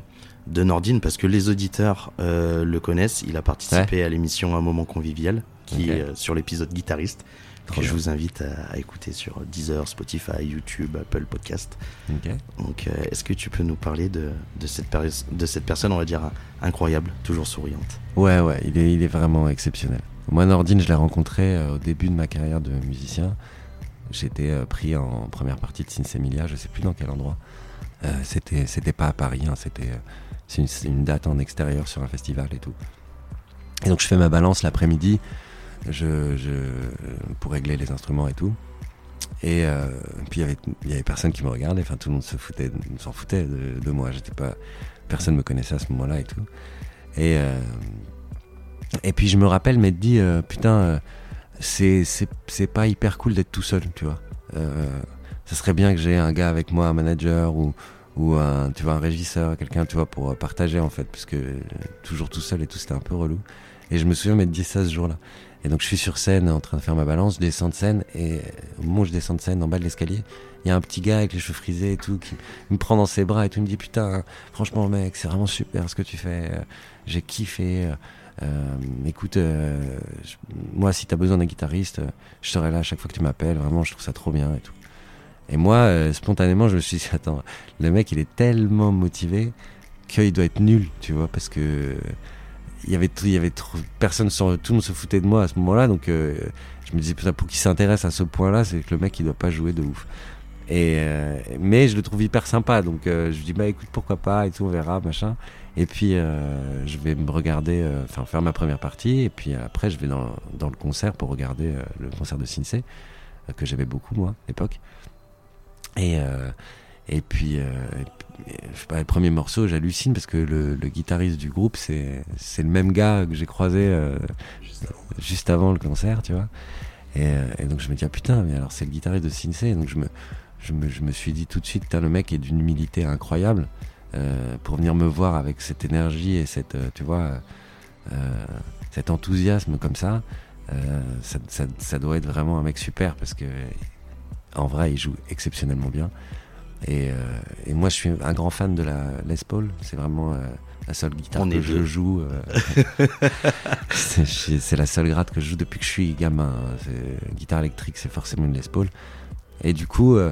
A: de Nordine? Parce que les auditeurs euh, le connaissent. Il a participé à l'émission Un moment convivial, qui
C: Ok.
A: est euh, sur l'épisode guitariste,
C: Trop
A: que je vous invite à, à écouter sur Deezer, Spotify, YouTube, Apple Podcast.
C: Ok.
A: Donc, euh, est-ce que tu peux nous parler de, de, cette, pers- de cette personne, on va dire, incroyable, toujours souriante?
C: Ouais, ouais, il est, il est vraiment exceptionnel. Moi, Nordine, je l'ai rencontré euh, au début de ma carrière de musicien. J'étais euh, pris en première partie de Sinsemilia, je sais plus dans quel endroit. Euh, c'était, c'était pas à Paris, hein, c'était c'est une, c'est une date en extérieur sur un festival et tout. Et donc je fais ma balance l'après-midi, je, pour régler les instruments et tout. Et euh, puis il y avait, y avait personne qui me regardait, enfin tout le monde se foutait, s'en foutait de, moi. J'étais pas, personne me connaissait à ce moment-là et tout. Et euh, et puis je me rappelle m'être dit, euh, putain, euh, c'est, c'est, pas hyper cool d'être tout seul, tu vois. Ça serait bien que j'ai un gars avec moi, un manager ou, ou un, tu vois, un régisseur, quelqu'un, tu vois, pour partager en fait, parce que toujours tout seul et tout, c'était un peu relou. Et je me souviens m'être dit ça ce jour-là. Et donc je suis sur scène en train de faire ma balance, je descends de scène et au moment où je descends de scène en bas de l'escalier, il y a un petit gars avec les cheveux frisés et tout qui me prend dans ses bras et tout, il me dit putain, franchement mec, c'est vraiment super ce que tu fais, euh, j'ai kiffé. euh, euh, écoute, euh, moi si t'as besoin d'un guitariste, euh, je serai là à chaque fois que tu m'appelles, vraiment je trouve ça trop bien et tout. Et moi, euh, spontanément, je me suis dit, attends, le mec, il est tellement motivé qu'il doit être nul, tu vois, parce que il y avait, il y avait personne, sans, tout le monde se foutait de moi à ce moment-là, donc euh, je me disais, putain, pour qu'il s'intéresse à ce point-là, c'est que le mec, il doit pas jouer de ouf. Et euh, mais je le trouve hyper sympa, donc euh, je lui dis, bah écoute, pourquoi pas, et tout, on verra, machin. Et puis, euh, je vais me regarder, euh, enfin, faire ma première partie, et puis après, je vais dans, dans le concert pour regarder euh, le concert de Sinsei, que j'aimais beaucoup, moi, à l'époque. Et, et puis, euh, et puis, je sais pas, les premiers morceaux, j'hallucine parce que le, le guitariste du groupe, c'est c'est le même gars que j'ai croisé euh, juste avant le concert, tu vois. Et, euh, et donc, je me dis, ah putain, mais alors c'est le guitariste de Sinsei. Donc, je me, je me, je me suis dit tout de suite, le mec est d'une humilité incroyable euh, pour venir me voir avec cette énergie et cette, euh, tu vois, euh, cet enthousiasme comme ça. euh, ça, ça, ça doit être vraiment un mec super parce que en vrai, il joue exceptionnellement bien. Et, euh, et moi, je suis un grand fan de la Les Paul. C'est vraiment euh, la seule guitare
A: On
C: que je
A: deux.
C: joue. euh, c'est la seule gratte que je joue depuis que je suis gamin. C'est- Guitare électrique, c'est forcément une Les Paul. Et du coup, euh,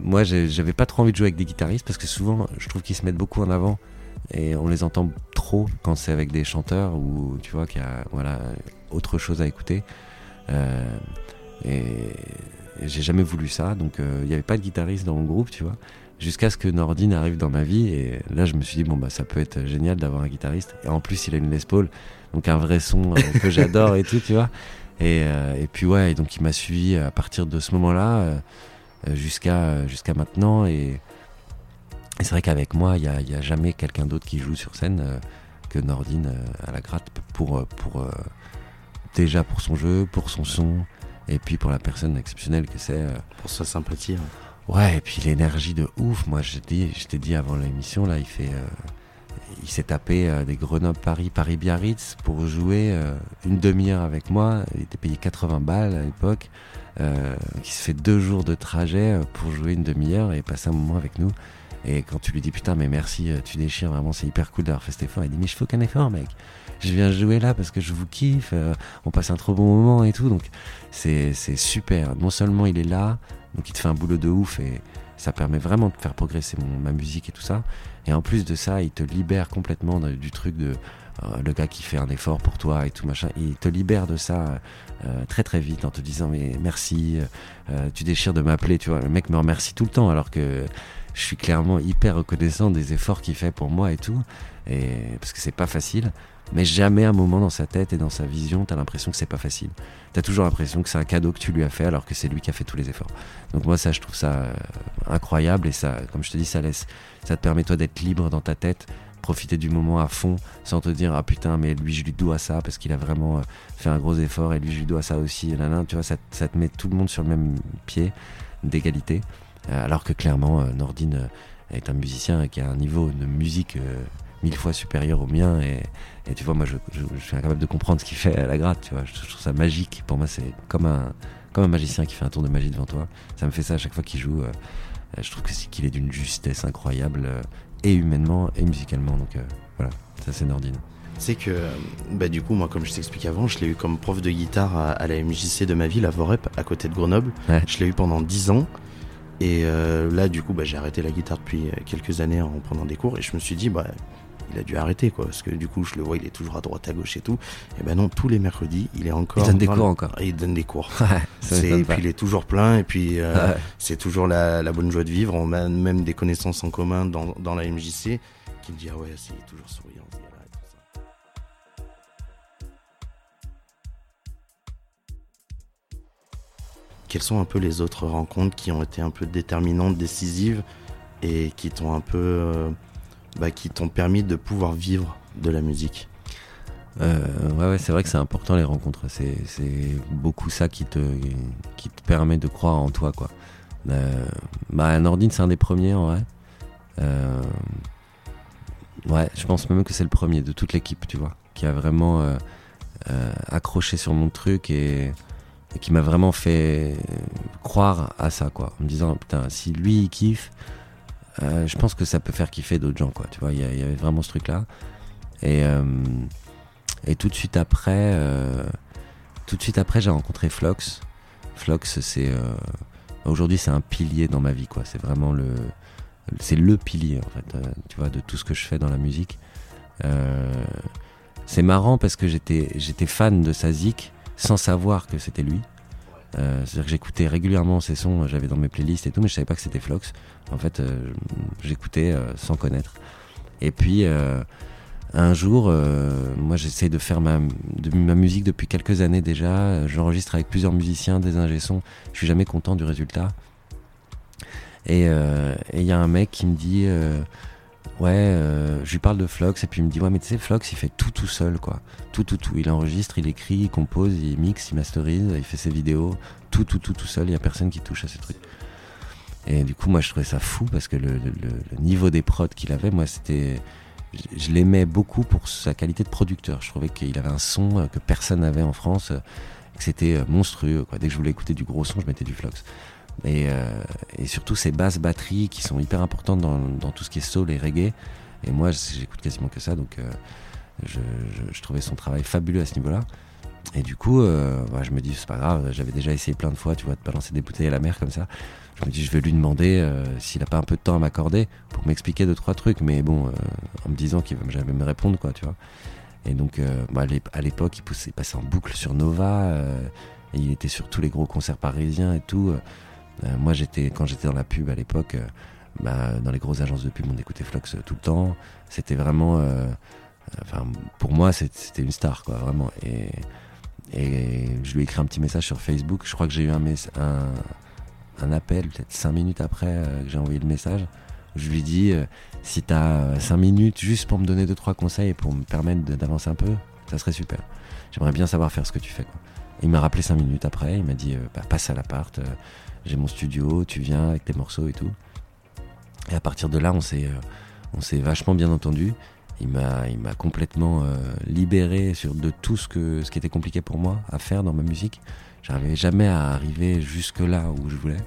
C: moi, j'avais pas trop envie de jouer avec des guitaristes parce que souvent, je trouve qu'ils se mettent beaucoup en avant et on les entend trop quand c'est avec des chanteurs ou tu vois qu'il y a voilà autre chose à écouter. Euh, et j'ai jamais voulu ça, donc euh, il n'y avait pas de guitariste dans mon groupe, tu vois. Jusqu'à ce que Nordine arrive dans ma vie et là je me suis dit bon bah ça peut être génial d'avoir un guitariste. Et en plus il a une Les Paul donc un vrai son euh, que j'adore et tout tu vois. Et, euh, et puis ouais et donc il m'a suivi à partir de ce moment là jusqu'à jusqu'à maintenant. Et, et c'est vrai qu'avec moi il y a, y a jamais quelqu'un d'autre qui joue sur scène euh, que Nordine euh, à la gratte pour euh, pour euh, déjà pour son jeu pour son son et puis pour la personne exceptionnelle que c'est euh,
A: Pour sa sympathie. hein.
C: Ouais, et puis l'énergie de ouf. Moi, je t'ai je t'ai dit avant l'émission, là, il fait. euh, il s'est tapé euh, des Grenoble-Paris, Paris-Biarritz pour jouer euh, une demi-heure avec moi. Il était payé 80 balles à l'époque. Il se fait deux jours de trajet pour jouer une demi-heure et passer un moment avec nous. Et quand tu lui dis putain, mais merci, euh, tu déchires vraiment, c'est hyper cool d'avoir fait cet effort. Il dit, mais je fais aucun effort, mec. Je viens jouer là parce que je vous kiffe, euh, on passe un trop bon moment et tout. Donc, c'est super. Non seulement il est là, donc il te fait un boulot de ouf et ça permet vraiment de faire progresser ma musique et tout ça. Et en plus de ça, il te libère complètement du truc de euh, le gars qui fait un effort pour toi et tout machin. Il te libère de ça très très vite en te disant mais merci, tu déchires de m'appeler, tu vois. Le mec me remercie tout le temps alors que je suis clairement hyper reconnaissant des efforts qu'il fait pour moi et tout. Et parce que c'est pas facile. Mais jamais un moment dans sa tête et dans sa vision, t'as l'impression que c'est pas facile. T'as toujours l'impression que c'est un cadeau que tu lui as fait alors que c'est lui qui a fait tous les efforts. Donc moi ça je trouve ça euh, incroyable et ça, comme je te dis, ça laisse, ça te permet toi d'être libre dans ta tête, profiter du moment à fond sans te dire ah putain mais lui je lui dois ça parce qu'il a vraiment euh, fait un gros effort et lui je lui dois ça aussi. Et là, là, tu vois ça, ça te met tout le monde sur le même pied d'égalité. Euh, alors que clairement euh, Nordine euh, est un musicien qui a un niveau de musique euh, mille fois supérieur au mien et, et tu vois moi je, je, je suis incapable de comprendre ce qu'il fait à la gratte tu vois je, je trouve ça magique pour moi c'est comme un comme un magicien qui fait un tour de magie devant toi ça me fait ça à chaque fois qu'il joue euh, je trouve que c'est- qu'il est d'une justesse incroyable euh, et humainement et musicalement donc voilà ça c'est Nordine
A: C'est que, bah, du coup, moi, comme je t'expliquais avant, je l'ai eu comme prof de guitare à, à la MJC de ma ville, à Vorep, à côté de Grenoble.
C: Ouais.
A: Je l'ai eu pendant 10 ans. Et euh, là, du coup, bah, j'ai arrêté la guitare depuis euh, quelques années en prenant des cours. Et je me suis dit, bah, il a dû arrêter, quoi. Parce que du coup, je le vois, il est toujours à droite, à gauche et tout. Et ben non, tous les mercredis, il est encore.
C: Il donne des cours encore.
A: Il donne des cours.
C: ouais
A: et puis il est toujours plein. Et puis, euh,
C: Ouais.
A: c'est toujours la, la bonne joie de vivre. On a même des connaissances en commun dans, dans la MJC qui me dit, ah ouais, c'est toujours souriant. Quelles sont un peu les autres rencontres qui ont été un peu déterminantes, décisives et qui t'ont un peu, euh, bah, qui t'ont permis de pouvoir vivre de la musique?
C: Euh, ouais, ouais, c'est vrai que c'est important les rencontres. C'est, beaucoup ça qui te, qui te permet de croire en toi, quoi. Euh, bah, Nordine, c'est un des premiers, en vrai. Euh, ouais, je pense même que c'est le premier de toute l'équipe, tu vois, qui a vraiment euh, accroché sur mon truc et, qui m'a vraiment fait croire à ça, quoi. En me disant, putain, si lui il kiffe, euh, je pense que ça peut faire kiffer d'autres gens, quoi. Tu vois, il y, avait vraiment ce truc-là. Et, euh, tout de suite après, euh, tout de suite après, j'ai rencontré Flox. Flox, c'est Aujourd'hui, c'est un pilier dans ma vie, quoi. C'est vraiment le, c'est le pilier, en fait, tu vois, de tout ce que je fais dans la musique. C'est marrant parce que j'étais, j'étais fan de Sazik sans savoir que c'était lui. Euh, C'est-à-dire que j'écoutais régulièrement ses sons, j'avais dans mes playlists et tout, mais je savais pas que c'était Flox. En fait, euh, j'écoutais euh, sans connaître. Et puis, euh, un jour, euh, moi j'essaie de faire ma, ma musique depuis quelques années déjà. J'enregistre avec plusieurs musiciens, des ingé sons. Je suis jamais content du résultat. Et euh, il y a un mec qui me dit, euh, ouais, euh, je lui parle de Flox et puis il me dit, ouais, mais tu sais, Flox il fait tout tout seul, quoi. Tout, tout, tout. Il enregistre, il écrit, il compose, il mixe, il masterise, il fait ses vidéos. Tout, tout, tout, tout seul. Il y a personne qui touche à ces trucs. Et du coup, moi, je trouvais ça fou parce que le, le- le- niveau des prods qu'il avait, moi, c'était. je- Je l'aimais beaucoup pour sa qualité de producteur. Je trouvais qu'il avait un son que personne n'avait en France, euh, que c'était euh, monstrueux. Quoi. Dès que je voulais écouter du gros son, je mettais du Flox. Et, euh, et surtout ces basses batteries qui sont hyper importantes dans, dans tout ce qui est soul et reggae. Et moi, j'écoute quasiment que ça, donc euh, je, je- je trouvais son travail fabuleux à ce niveau-là. Et du coup, euh, bah, je me dis, c'est pas grave, j'avais déjà essayé plein de fois, tu vois, de balancer des bouteilles à la mer comme ça. Je me dis, je vais lui demander euh, s'il a pas un peu de temps à m'accorder pour m'expliquer deux, trois trucs, mais bon, euh, en me disant qu'il va jamais me répondre, quoi, tu vois. Et donc, euh, bah, à l'ép- à l'époque, il, il passait en boucle sur Nova, et il était sur tous les gros concerts parisiens et tout. Euh, moi, j'étais, quand j'étais dans la pub à l'époque, euh, bah, dans les grosses agences de pub, on écoutait Flox euh, tout le temps. C'était vraiment, enfin, pour moi, c'était une star, quoi, vraiment. Et, je lui ai écrit un petit message sur Facebook. Je crois que j'ai eu un, appel, peut-être cinq minutes après que j'ai envoyé le message. Je lui dit, euh, si t'as cinq minutes juste pour me donner deux, trois conseils et pour me permettre d'avancer un peu, ça serait super. J'aimerais bien savoir faire ce que tu fais, il m'a rappelé cinq minutes après. Il m'a dit, bah, passe à l'appart. J'ai mon studio, tu viens avec tes morceaux et tout. Et à partir de là, on s'est, euh, on s'est vachement bien entendu. Il m'a, il m'a complètement euh, libéré sur de tout ce que, ce qui était compliqué pour moi à faire dans ma musique. J'arrivais jamais à arriver jusque là où je voulais.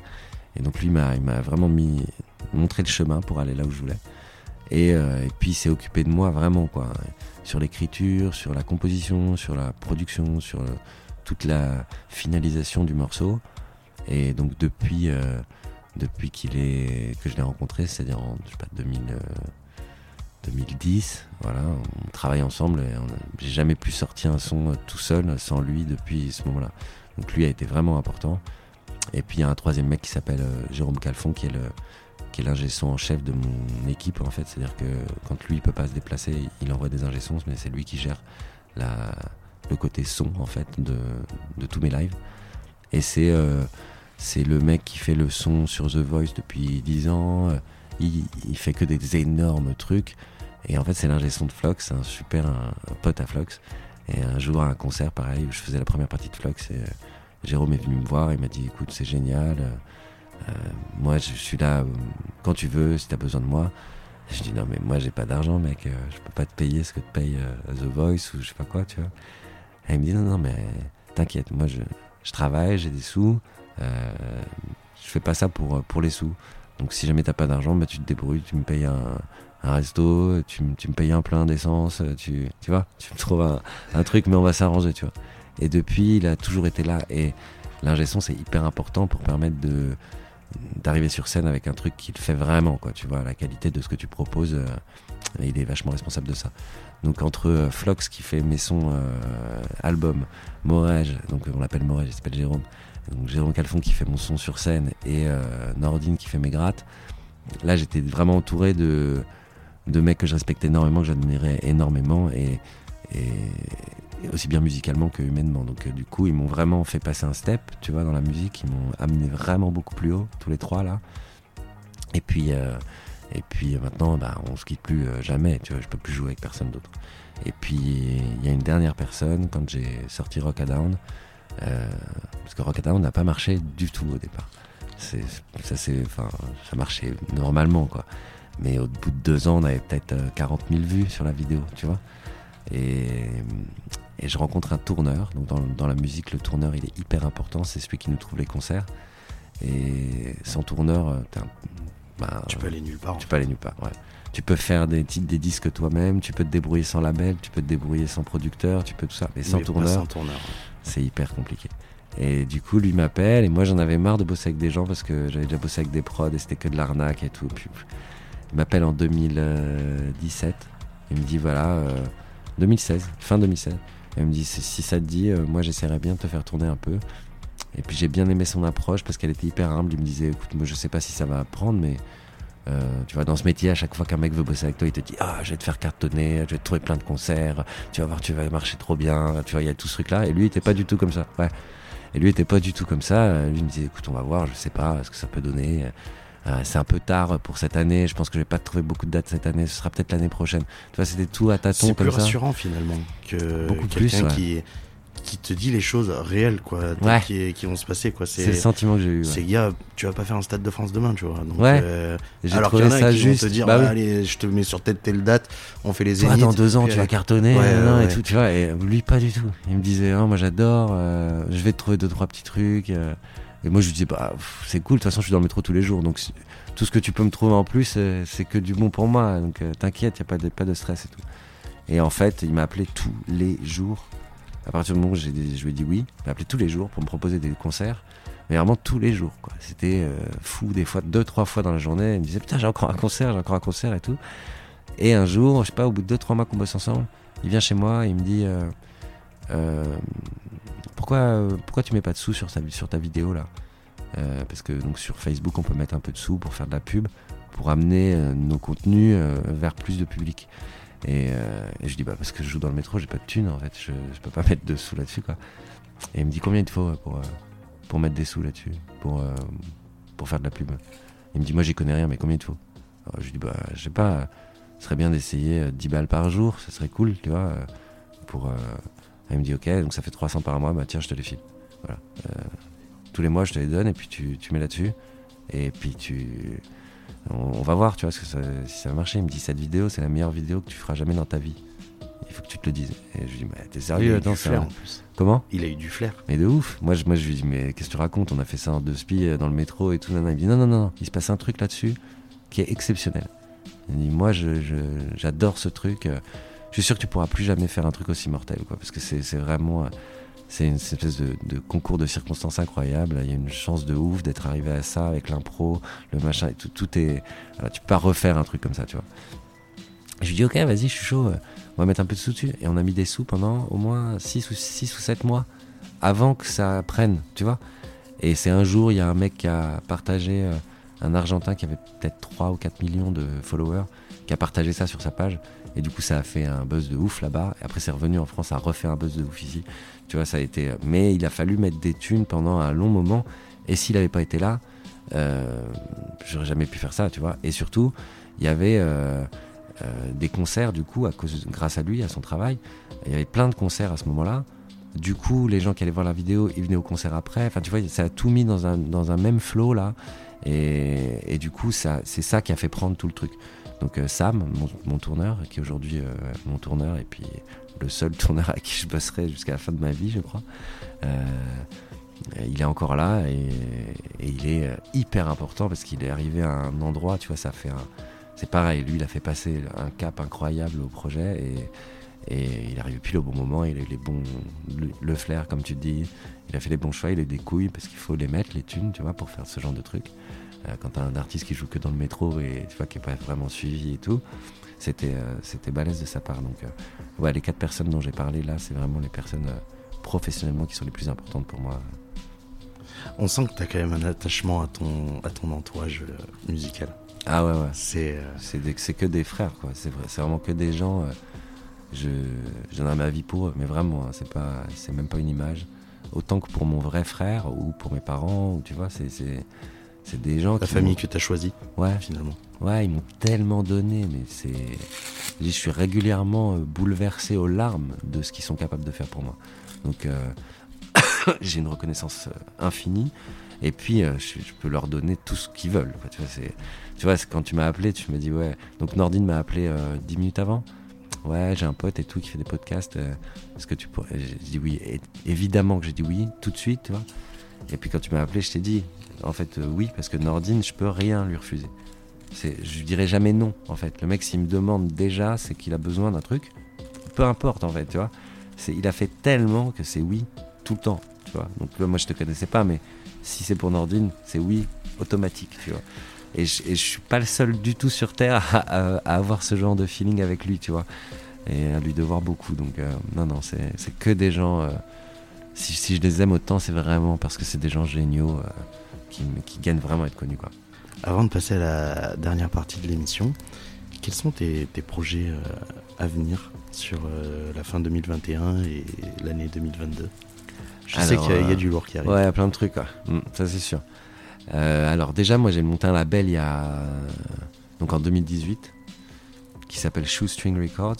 C: Et donc lui, m'a, il m'a vraiment mis, montré le chemin pour aller là où je voulais. Et, euh, et puis il s'est occupé de moi vraiment quoi, sur l'écriture, sur la composition, sur la production, sur toute la finalisation du morceau. Et donc depuis, euh, depuis qu'il est, que je l'ai rencontré, c'est-à-dire en je sais pas, 2000, euh, 2010, voilà, on travaille ensemble et j'ai jamais pu sortir un son euh, tout seul sans lui depuis ce moment-là. Donc lui a été vraiment important. Et puis il y a un troisième mec qui s'appelle Jérôme Calfon qui est qui est l'ingé son en chef de mon équipe en fait. C'est-à-dire que quand lui il peut pas se déplacer, il envoie des ingé sons, mais c'est lui qui gère la, le côté son en fait de, de tous mes lives. Et c'est c'est le mec qui fait le son sur The Voice depuis 10 ans. Euh, Il, il fait que des énormes trucs. Et en fait, c'est l'ingé son de Flox, un super un, pote à Flox. Et un jour, à un concert, pareil, où je faisais la première partie de Flox, et euh, Jérôme est venu me voir, il m'a dit écoute, c'est génial. euh, moi, je suis là quand tu veux, si t'as besoin de moi. Je dis non, mais moi, j'ai pas d'argent, mec, euh, je peux pas te payer ce que te paye The Voice ou je sais pas quoi, tu vois. Et il me dit non, non, mais t'inquiète, moi, je, je travaille, j'ai des sous, je fais pas ça pour, euh, pour les sous. Donc si jamais t'as pas d'argent, bah, tu te débrouilles, tu me payes un, un resto, tu, me- tu me payes un plein d'essence, euh, tu, tu vois, tu me trouves un, un truc, mais on va s'arranger, tu vois. Et depuis, il a toujours été là. Et l'ingé son, c'est hyper important pour permettre de d'arriver sur scène avec un truc qu'il fait vraiment, quoi. Tu vois, la qualité de ce que tu proposes, euh, il est vachement responsable de ça. Donc entre euh, Flox qui fait mes sons euh, album, Morège, donc on l'appelle Morège, il s'appelle Jérôme, donc Jérôme Calfon qui fait mon son sur scène et euh, Nordine qui fait mes grattes. Là, j'étais vraiment entouré de, de mecs que je respectais énormément, que j'admirais énormément et, aussi bien musicalement que humainement. Donc, euh, du coup, ils m'ont vraiment fait passer un step, tu vois, dans la musique. Ils m'ont amené vraiment beaucoup plus haut, tous les trois là. Et puis, euh, et puis euh, maintenant, bah, on se quitte plus jamais, tu vois, je peux plus jouer avec personne d'autre. Et puis, il y a une dernière personne, quand j'ai sorti Rock Down, euh, parce que Rock Down n'a pas marché du tout au départ. C'est, ça, c'est, enfin, ça marchait normalement, quoi. Mais au bout de deux ans, on avait peut-être euh, 40 000 vues sur la vidéo, tu vois. Et, et je rencontre un tourneur. Donc dans, dans la musique, le tourneur, il est hyper important. C'est celui qui nous trouve les concerts. Et sans tourneur, euh, bah,
A: Tu peux aller nulle part.
C: tu peux aller nulle part. Ouais. Tu peux faire des titres, des disques toi-même. Tu peux te débrouiller sans label. Tu peux te débrouiller sans producteur. Tu peux tout ça. Mais
A: fait.
C: sans
A: Mais pas
C: tourneur,
A: sans tourneur.
C: C'est hyper compliqué. Et du coup, lui m'appelle et moi j'en avais marre de bosser avec des gens parce que j'avais déjà bossé avec des prods et c'était que de l'arnaque et tout. Puis, il m'appelle en 2017. Il me dit voilà, euh, 2016, fin 2016. Il me dit si ça te dit, euh, moi j'essaierais bien de te faire tourner un peu. Et puis j'ai bien aimé son approche parce qu'elle était hyper humble. Il me disait écoute, moi je sais pas si ça va prendre, mais euh, tu vois, dans ce métier, à chaque fois qu'un mec veut bosser avec toi, il te dit Ah, je vais te faire cartonner, je vais te trouver plein de concerts, tu vas voir, tu vas marcher trop bien. Tu vois, il y a tout ce truc-là. Et lui, il était pas du tout comme ça. Ouais. Et lui, il était pas du tout comme ça. Euh, Lui, il me disait Écoute, on va voir, je sais pas ce que ça peut donner. Euh, c'est un peu tard pour cette année. Je pense que je vais pas trouver beaucoup de dates cette année. Ce sera peut-être l'année prochaine. Tu vois, c'était tout à tâtons
A: C'est plus
C: comme ça.
A: rassurant finalement que
C: Beaucoup
A: quelqu'un
C: plus, ouais.
A: qui, qui te dit les choses réelles, quoi,
C: Ouais.
A: qui, qui vont se passer, quoi.
C: C'est le sentiment que j'ai eu. ouais.
A: c'est, gars, tu vas pas faire un stade de France demain, tu vois. Donc,
C: Ouais.
A: euh, alors qu'il y en a
C: ça
A: qui
C: juste.
A: vont te dire,
C: Bah oui.
A: Ah, allez, je te mets sur telle telle date, on fait les
C: Toi, dans deux ans, tu vas
A: euh,
C: cartonner, nan,
A: ouais,
C: et tout, tu vois. Et lui, pas du tout. Il me disait, Ah, moi j'adore, euh, je vais te trouver deux, trois petits trucs. euh. Et moi, je lui disais, bah, c'est cool, de toute façon, je suis dans le métro tous les jours. Donc, tout ce que tu peux me trouver en plus, euh, c'est que du bon pour moi. Donc, euh, t'inquiète, n'y a pas de, pas de stress et tout. Et en fait, il m'a appelé tous les jours. À partir du moment où je lui ai dit oui, il m'a appelé tous les jours pour me proposer des concerts. Mais vraiment tous les jours, quoi. C'était euh, fou, des fois, deux, trois fois dans la journée. Il me disait, putain, j'ai encore un concert, j'ai encore un concert et tout. Et un jour, je sais pas, au bout de deux, trois mois qu'on bosse ensemble, il vient chez moi il me dit euh, euh, pourquoi, pourquoi tu mets pas de sous sur, sa, sur ta vidéo là? Euh, Parce que donc sur Facebook, on peut mettre un peu de sous pour faire de la pub, pour amener nos contenus vers plus de public. Et, euh, et je dis bah parce que je joue dans le métro, j'ai pas de thunes en fait, je, je peux pas mettre de sous là-dessus quoi. Et il me dit combien il te faut euh, pour, euh, pour mettre des sous là-dessus, pour, euh, pour faire de la pub. Il me dit moi j'y connais rien, mais combien il te faut? Alors, Je lui dis bah je sais pas, ce serait bien d'essayer euh, 10 balles par jour, ce serait cool, tu vois. euh, pour, euh, Elle me dit ok, donc ça fait 300 par mois, bah tiens, je te les file. Voilà. Euh, tous les mois, je te les donne et puis tu, tu mets là-dessus. Et puis tu. On, on va voir, tu vois, que ça- si ça va marcher. Il me dit cette vidéo, c'est la meilleure vidéo que tu feras jamais dans ta vie. Il faut que tu te le dises. Et je lui dis, mais t'es
A: Il a
C: sérieux
A: eu
C: Attends,
A: du flair en plus.
C: Comment
A: Il a eu du flair.
C: mais de ouf. Moi, je, moi, je lui dis, mais qu'est-ce que tu racontes? On a fait ça en deux spi euh, dans le métro et tout. Nana. Il me dit, non, non, non. Il se passe un truc là-dessus qui est exceptionnel. Il me dit, moi, je- je- j'adore ce truc. euh, Je suis sûr que tu pourras plus jamais faire un truc aussi mortel, quoi. Parce que c'est c'est vraiment. C'est une espèce de, concours de circonstances incroyable. Il y a une chance de ouf d'être arrivé à ça avec l'impro, le machin et tout. Tout est. tu peux pas refaire un truc comme ça, tu vois. Je lui dis, ok, vas-y, je suis chaud. euh, On va mettre un peu de sous dessus. Et on a mis des sous pendant au moins 6 ou, 6 ou 7 mois avant que ça prenne, tu vois. Et c'est un jour, il y a un mec qui a partagé, euh, un Argentin qui avait peut-être 3 ou 4 millions de followers, qui a partagé ça sur sa page. Et du coup, ça a fait un buzz de ouf là-bas. Et après, c'est revenu en France, ça a refait un buzz de ouf ici. Tu vois, ça a été. Mais il a fallu mettre des thunes pendant un long moment. Et s'il n'avait pas été là, euh, j'aurais jamais pu faire ça, tu vois. Et surtout, il y avait euh, euh, des concerts, du coup, à cause, grâce à lui, à son travail. Il y avait plein de concerts à ce moment-là. Du coup, les gens qui allaient voir la vidéo, ils venaient au concert après. Enfin, tu vois, ça a tout mis dans un, dans un même flow là. Et, du coup, c'est ça qui a fait prendre tout le truc. Donc euh, Sam, mon, tourneur, qui est aujourd'hui euh, mon tourneur et puis le seul tourneur à qui je bosserai jusqu'à la fin de ma vie, je crois. euh, il est encore là et, il est hyper important parce qu'il est arrivé à un endroit, tu vois, ça fait un. C'est pareil, lui, il a fait passer un cap incroyable au projet et, il est arrivé pile au bon moment, il a eu les bons, le, flair, comme tu dis, il a fait les bons choix, il a eu des couilles parce qu'il faut les mettre, les thunes, tu vois, pour faire ce genre de truc. Euh, quand t'as un artiste qui joue que dans le métro et tu vois, qui est pas vraiment suivi et tout, c'était euh, c'était balèze de sa part. Donc, euh, ouais, les quatre personnes dont j'ai parlé là, c'est vraiment les personnes professionnellement qui sont les plus importantes pour moi.
A: On sent que tu as quand même un attachement à ton, à ton entourage musical.
C: Ah ouais, ouais.
A: C'est. euh,
C: que des frères, quoi. C'est vrai, c'est vraiment que des gens. euh, je, donnerais ma vie pour eux, mais vraiment, hein, c'est pas, c'est même pas une image. Autant que pour mon vrai frère ou pour mes parents, ou tu vois, c'est, c'est, des gens
A: la
C: qui
A: famille que tu as choisie,
C: Ouais,
A: finalement.
C: ouais, ils m'ont tellement donné, mais c'est, je suis régulièrement euh, bouleversé aux larmes de ce qu'ils sont capables de faire pour moi. Donc, euh, j'ai une reconnaissance euh, infinie. Et puis, euh, je, je peux leur donner tout ce qu'ils veulent. quoi. Tu vois, c'est, tu vois, quand tu m'as appelé, tu me dis, ouais. Donc, Nordine m'a appelé euh, 10 minutes avant. Ouais, j'ai un pote et tout qui fait des podcasts. Est-ce que tu pourrais. J'ai dit oui. Et évidemment que j'ai dit oui, tout de suite, tu vois. Et puis, quand tu m'as appelé, je t'ai dit, en fait, euh, oui, parce que Nordine, je peux rien lui refuser. Je dirais jamais non, en fait. Le mec, s'il me demande déjà, c'est qu'il a besoin d'un truc. Peu importe, en fait, tu vois. Il a fait tellement que c'est oui tout le temps. tu vois. Donc moi je te connaissais pas, mais si c'est pour Nordine, c'est oui, automatique, tu vois. Et je, et je suis pas le seul du tout sur Terre à, avoir ce genre de feeling avec lui, tu vois. Et à lui devoir beaucoup. Donc euh, non, non, c'est que des gens. euh, si, je les aime autant, c'est vraiment parce que c'est des gens géniaux qui, qui gagnent vraiment à être connus, quoi.
A: Avant de passer à la dernière partie de l'émission, quels sont tes, tes projets euh, à venir sur euh, la fin 2021 et l'année 2022 Je sais qu'il y, a- il y a
C: euh,
A: du lourd qui arrive.
C: Ouais, plein de trucs, quoi. Mm, ça c'est sûr. Euh, alors déjà, moi j'ai monté un label il y a donc en 2018 qui s'appelle Shoestring Records.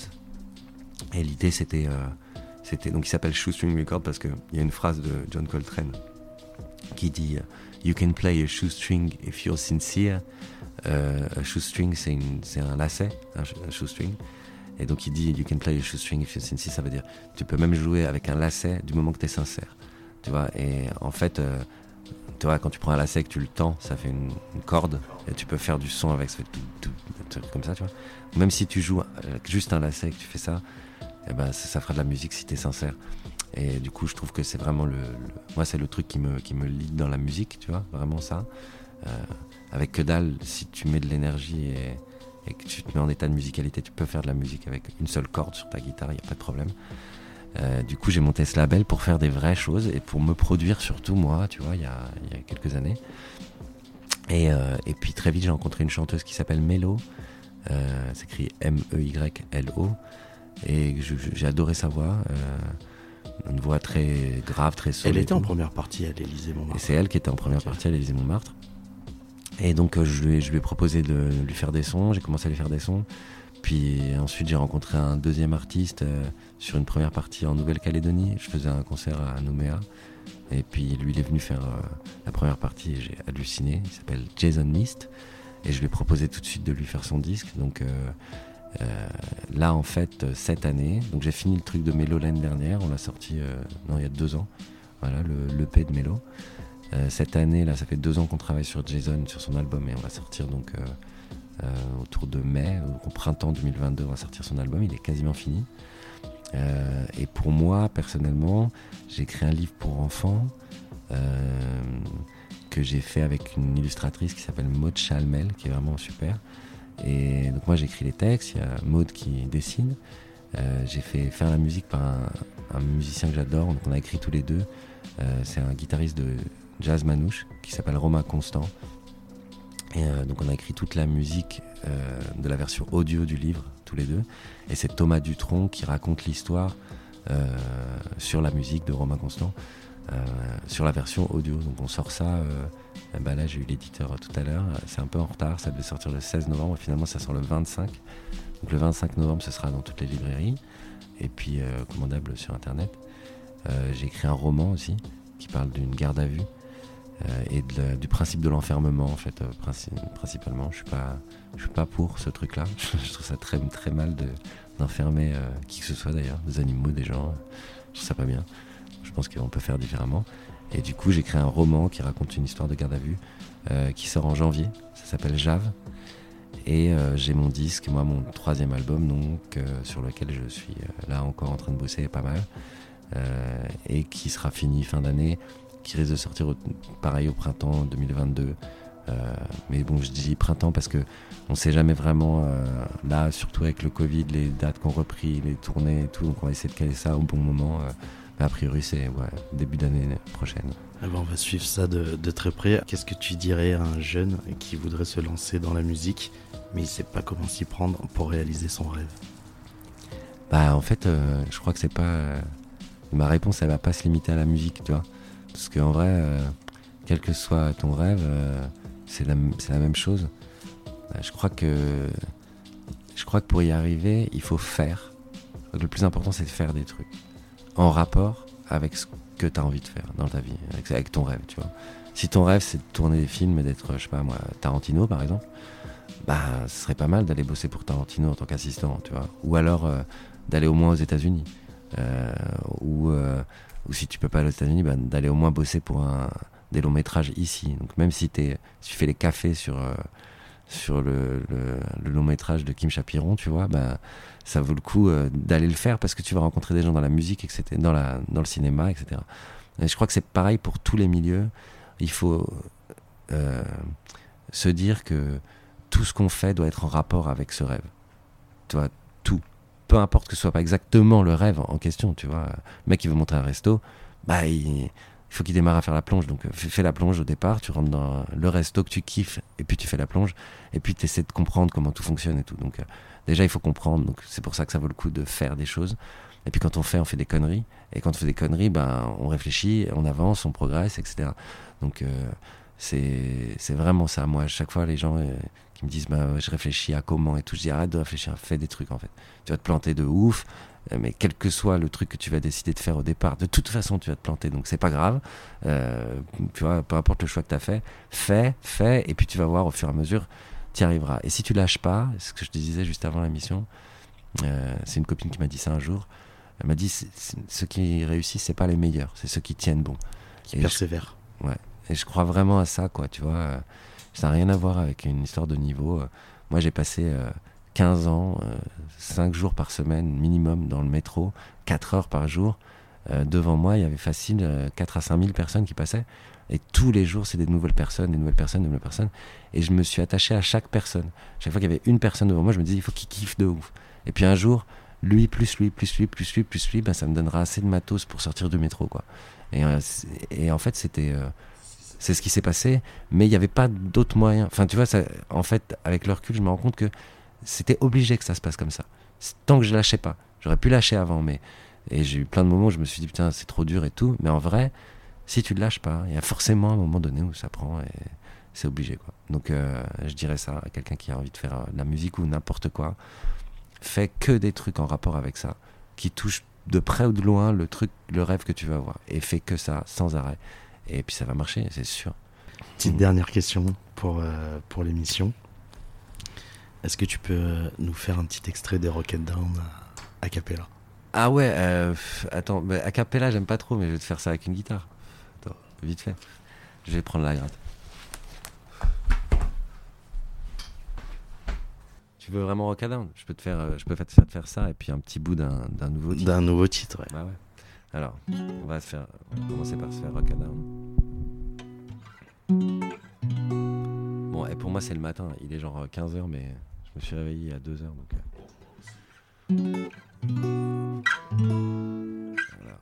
C: Et l'idée c'était c'était donc il s'appelle Shoestring Records parce que il y a une phrase de John Coltrane qui dit You can play a shoestring if you're sincere. Euh, a shoestring c'est un lacet, un, sh- un shoestring. Et donc il dit You can play a shoestring if you're sincere, ça veut dire tu peux même jouer avec un lacet du moment que tu es sincère. Tu vois, et en fait, euh, tu vois, quand tu prends un lacet et que tu le tends, ça fait une, corde, et tu peux faire du son avec, un truc comme ça, tu vois. Même si tu joues avec juste un lacet et que tu fais ça, eh ben, ça, ça fera de la musique si tu es sincère. Et du coup, je trouve que c'est vraiment le, moi, c'est le truc qui me, qui me lead dans la musique, tu vois, vraiment ça. Euh, avec que dalle, si tu mets de l'énergie et, que tu te mets en état de musicalité, tu peux faire de la musique avec une seule corde sur ta guitare, il n'y a pas de problème. Euh, du coup, j'ai monté ce label pour faire des vraies choses et pour me produire surtout moi, tu vois, il y a, y a quelques années. Et, euh, et puis très vite, j'ai rencontré une chanteuse qui s'appelle Melo. Euh, s'écrit M-E-Y-L-O. Et j'ai adoré sa voix. Une voix très grave, très solide.
A: Elle était en première partie à l'Elysée
C: Et
A: Montmartre.
C: c'est elle qui était en première partie à l'Élysée Montmartre. Et donc euh, je lui, ai, je lui ai proposé de lui faire des sons, j'ai commencé à lui faire des sons. Puis ensuite j'ai rencontré un deuxième artiste euh, sur une première partie en Nouvelle-Calédonie. Je faisais un concert à Nouméa. Et puis lui il est venu faire euh, la première partie et j'ai halluciné. Il s'appelle Jason Mist. Et je lui ai proposé tout de suite de lui faire son disque. Donc là en fait euh, cette année, donc j'ai fini le truc de Mélo l'année dernière. On l'a sorti euh, non il y a deux ans. Voilà le l'EP de Mélo. Euh, cette année, là, ça fait deux ans qu'on travaille sur Jason, sur son album, et on va sortir donc euh, euh, autour de mai, au printemps 2022, on va sortir son album. Il est quasiment fini. Euh, et pour moi, personnellement, j'ai écrit un livre pour enfants euh, que j'ai fait avec une illustratrice qui s'appelle Maud Chalmel, qui est vraiment super. Et donc moi, j'écris les textes, il y a Maud qui dessine. Euh, j'ai fait faire la musique par un, musicien que j'adore, donc on a écrit tous les deux. Euh, c'est un guitariste de jazz manouche qui s'appelle Romain Constant. Et euh, donc on a écrit toute la musique de la version audio du livre, tous les deux. Et c'est Thomas Dutronc qui raconte l'histoire sur la musique de Romain Constant, sur la version audio. Donc on sort ça, ben là j'ai eu l'éditeur tout à l'heure, c'est un peu en retard, ça devait sortir le 16 novembre, finalement ça sort le 25. Donc le 25 novembre ce sera dans toutes les librairies, et puis euh, commandable sur internet. Euh, j'ai écrit un roman aussi qui parle d'une garde à vue euh, et du principe de l'enfermement en fait princi- principalement. Je suis suis pas pour ce truc là. je trouve ça très mal de d'enfermer qui que ce soit d'ailleurs, des animaux, des gens. Je trouve ça pas bien. Je pense qu'on peut faire différemment. Et du coup j'ai créé un roman qui raconte une histoire de garde à vue euh, qui sort en janvier. Ça s'appelle Jave. Et euh, j'ai mon disque, moi mon troisième album donc euh, sur lequel je suis là encore en train de bosser pas mal et qui sera fini fin d'année, qui risque de sortir pareil au printemps 2022. Euh, mais bon, je dis printemps parce que on sait jamais vraiment là, surtout avec le Covid, les dates qu'on repris, les tournées et tout, donc on va essayer de caler ça au bon moment. Mais a priori, c'est ouais, début d'année prochaine.
A: Eh ben, on va suivre ça de, de très près. Qu'est-ce que tu dirais à un jeune qui voudrait se lancer dans la musique, mais il sait pas comment s'y prendre pour réaliser son rêve?
C: Bah en fait, euh, je crois que c'est pas. euh, ma réponse, elle va pas se limiter à la musique, tu vois. Parce qu'en vrai, euh, quel que soit ton rêve, c'est la, même chose. Euh, je crois que. Je crois que pour y arriver, il faut faire. Le plus important, c'est de faire des trucs. En rapport avec ce que tu as envie de faire dans ta vie, avec, ton rêve, tu vois. Si ton rêve, c'est de tourner des films et d'être, je sais pas moi, Tarantino par exemple, bah, ce serait pas mal d'aller bosser pour Tarantino en tant qu'assistant, tu vois. Ou alors euh, d'aller au moins aux États-Unis. Euh, ou, euh, ou si tu peux pas aller aux États-Unis, bah, d'aller au moins bosser pour un, des longs métrages ici. Donc même si, t'es, si tu fais les cafés sur, euh, sur le, long métrage de Kim Chapiron, tu vois, bah, ça vaut le coup euh, d'aller le faire parce que tu vas rencontrer des gens dans la musique, etc., dans le cinéma, etc. Et je crois que c'est pareil pour tous les milieux. Il faut euh, se dire que tout ce qu'on fait doit être en rapport avec ce rêve. Tu vois, tout. Peu importe que ce soit pas exactement le rêve en question, tu vois. Le mec qui veut monter un resto, bah il, il faut qu'il démarre à faire la plonge. Donc euh, fais, la plonge au départ, tu rentres dans le resto que tu kiffes, et puis tu fais la plonge, et puis tu essaies de comprendre comment tout fonctionne et tout. Donc euh, déjà il faut comprendre, donc c'est pour ça que ça vaut le coup de faire des choses. Et puis quand on fait, on fait des conneries. Et quand on fait des conneries, ben, on réfléchit, on avance, on progresse, etc. Donc euh, c'est vraiment ça. Moi, à chaque fois, les gens qui me disent, bah, je réfléchis à comment et tout, je dis, arrête de réfléchir, fais des trucs en fait. Tu vas te planter de ouf, mais quel que soit le truc que tu vas décider de faire au départ, de toute façon, tu vas te planter. Donc c'est pas grave. Euh, tu vois, peu importe le choix que tu as fait, fais, fais, et puis tu vas voir au fur et à mesure, tu y arriveras. Et si tu lâches pas, ce que je te disais juste avant l'émission, euh, c'est une copine qui m'a dit ça un jour. Elle m'a dit, ceux qui réussissent, c'est pas les meilleurs, c'est ceux qui tiennent bon.
A: Qui
C: Et je-. Ouais. Et je crois vraiment à ça, quoi, tu vois. euh, ça n'a rien à voir avec une histoire de niveau. euh. Moi, j'ai passé euh, 15 ans, 5 jours par semaine minimum dans le métro, 4 heures par jour. Euh, devant moi, il y avait facile euh, 4 à 5 000 personnes qui passaient. Et tous les jours, c'est des nouvelles personnes, des nouvelles personnes, des nouvelles personnes. Et je me suis attaché à chaque personne. Chaque fois qu'il y avait une personne devant moi, je me disais, il faut qu'il kiffe de ouf. Et puis un jour, lui, plus lui, plus lui, plus lui, plus lui, ben, ça me donnera assez de matos pour sortir du métro, quoi. Et, euh, et en fait, c'était. euh, c'est ce qui s'est passé, mais il n'y avait pas d'autre moyen. Enfin, tu vois, en fait, avec le recul, je me rends compte que c'était obligé que ça se passe comme ça. Tant que je lâchais pas. J'aurais pu lâcher avant, mais. Et j'ai eu plein de moments où je me suis dit, putain, c'est trop dur et tout. Mais en vrai, si tu ne lâches pas, il y a forcément un moment donné où ça prend et c'est obligé, quoi. Donc, euh, je dirais ça à quelqu'un qui a envie de faire euh, de la musique ou n'importe quoi. Fais que des trucs en rapport avec ça, qui touchent de près ou de loin le truc, le rêve que tu veux avoir. Et fais que ça, sans arrêt. Et puis ça va marcher, c'est sûr.
A: Petite
C: Mhm.
A: dernière question pour, euh, pour l'émission. Est-ce que tu peux nous faire un petit extrait des Rocket Down à, à cappella?
C: Ah ouais, euh, attends, mais a cappella j'aime pas trop, mais je vais te faire ça avec une guitare. Attends, vite fait. Je vais prendre la gratte. Tu veux vraiment Rockdown Je peux te faire, euh, je peux te faire te faire ça et puis un petit bout d'un nouveau titre.
A: D'un nouveau titre, ouais.
C: Bah ouais. Alors, on va se faire, on va commencer par se faire Rockdown. Bon, et pour moi c'est le matin, il est genre 15h, mais je me suis réveillé à 2h donc. euh. Voilà.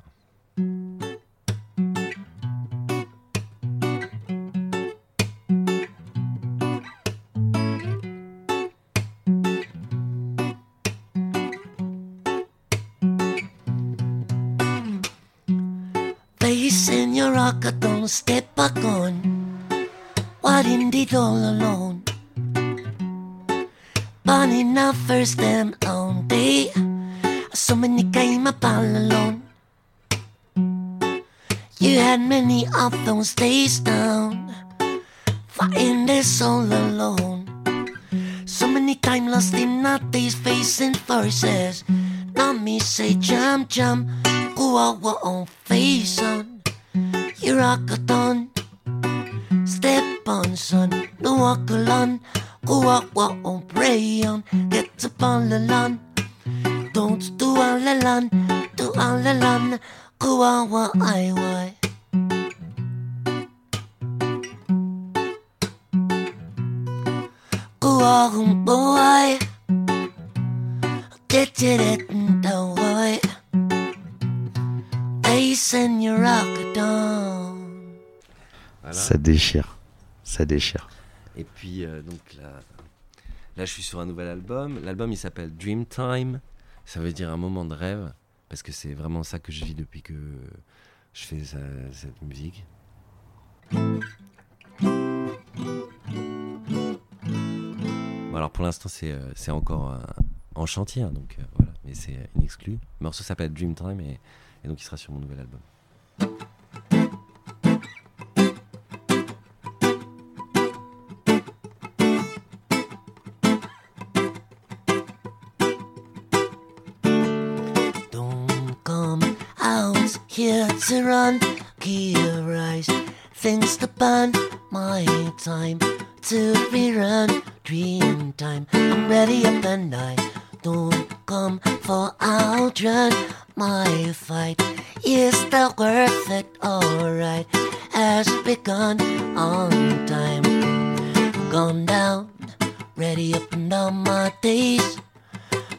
D: Face in your rocker, don't step back on. What indeed all alone? In our first and own day. So many came up all alone. You had many of those days down. Fighting this all alone. So many time lost in days facing forces. Now me say jump, jump, go out our own face on. You rock a ton, step on son, no walk alone, own pray on, get up on the lawn. Don't do all the land, do all the land, go out what I boy. Get it, don't worry. Ace and you rock.
A: Ça déchire. Ça déchire.
C: Et puis, euh, donc là, là, je suis sur un nouvel album. L'album, il s'appelle Dreamtime. Ça veut dire un moment de rêve. Parce que c'est vraiment ça que je vis depuis que je fais cette musique. Alors pour l'instant, c'est euh, encore euh, en chantier. hein, donc voilà. Mais c'est euh, inexclu. Le morceau s'appelle Dreamtime et, et donc il sera sur mon nouvel album.
D: Burn, my time to rerun. Dream time, I'm ready up and I don't come for outrun. My fight is still worth it, alright. Has begun on time. Gone down, ready up and down my days.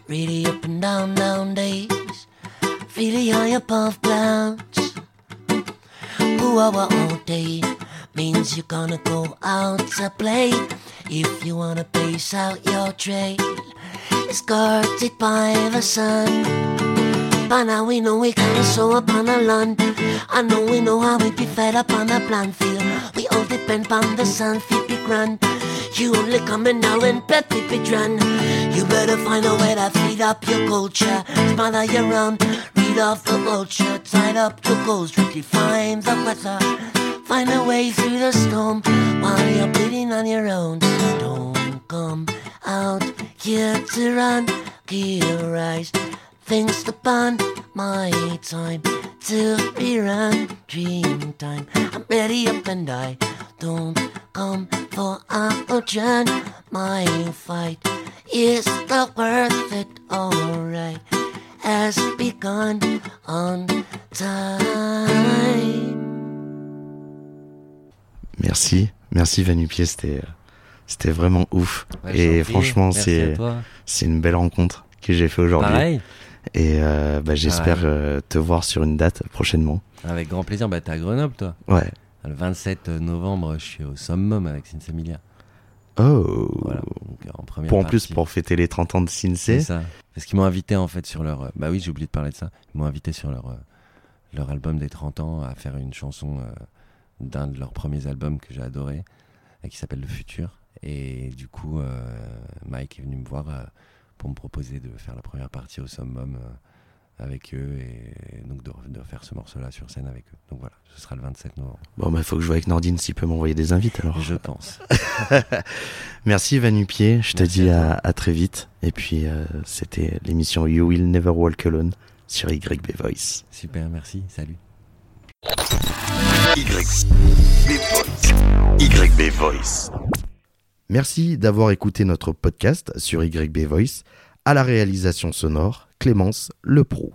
D: Ready up and down, down days. Feeling high above clouds. Ooh, ah, ah, all day means you're gonna go out to play. If you wanna pace out your trail, it's guarded by the sun. By now we know we gotta sow up on the lawn. I know we know how we be fed up on the plant field. We all depend on the sun, feet be grand. You only coming now Pepe be dran. You better find a way to feed up your culture. Smother your own, read off the vulture. Tied up your goals, redefine the weather. Find a way through the storm while you're bleeding on your own. Don't come out here to run, gear rise. Things to burn, my time to be run. dream time. I'm ready up and I don't come for a journey. My fight is the worth it, alright. Has begun on time.
A: Merci, merci Vanupier, c'était c'était vraiment ouf.
C: Ouais,
A: et franchement, c'est c'est une belle rencontre que j'ai fait aujourd'hui.
C: Pareil.
A: Et euh, bah, j'espère euh, te voir sur une date prochainement.
C: Avec grand plaisir. Bah, t'es à Grenoble, toi.
A: Ouais.
C: Le 27 novembre, je suis au Summum avec Sinsemilia.
A: Oh.
C: Voilà. Donc, en première
A: Pour en plus pour fêter les 30 ans de
C: C'est
A: Sinsé.
C: ça. Parce qu'ils m'ont invité en fait sur leur. euh, Bah oui, j'ai oublié de parler de ça. Ils m'ont invité sur leur, leur album des 30 ans à faire une chanson euh, d'un de leurs premiers albums que j'ai adoré, euh, qui s'appelle Le Futur. Et du coup, euh, Mike est venu me voir euh, pour me proposer de faire la première partie au summum avec eux et donc de, de faire ce morceau-là sur scène avec eux. Donc voilà, ce sera le 27 novembre.
A: Bon, bah, faut que je vois avec Nordine s'il peut m'envoyer des invites alors.
C: Je pense.
A: Merci Vanupier, je te
C: Merci
A: dis
C: à
A: à, à très vite. Et puis, euh, c'était l'émission You Will Never Walk Alone sur YB Voice.
C: Super, merci. Salut.
B: YB Voice.
A: Merci d'avoir écouté notre podcast sur YB Voice. À la réalisation sonore, Clémence Leproux.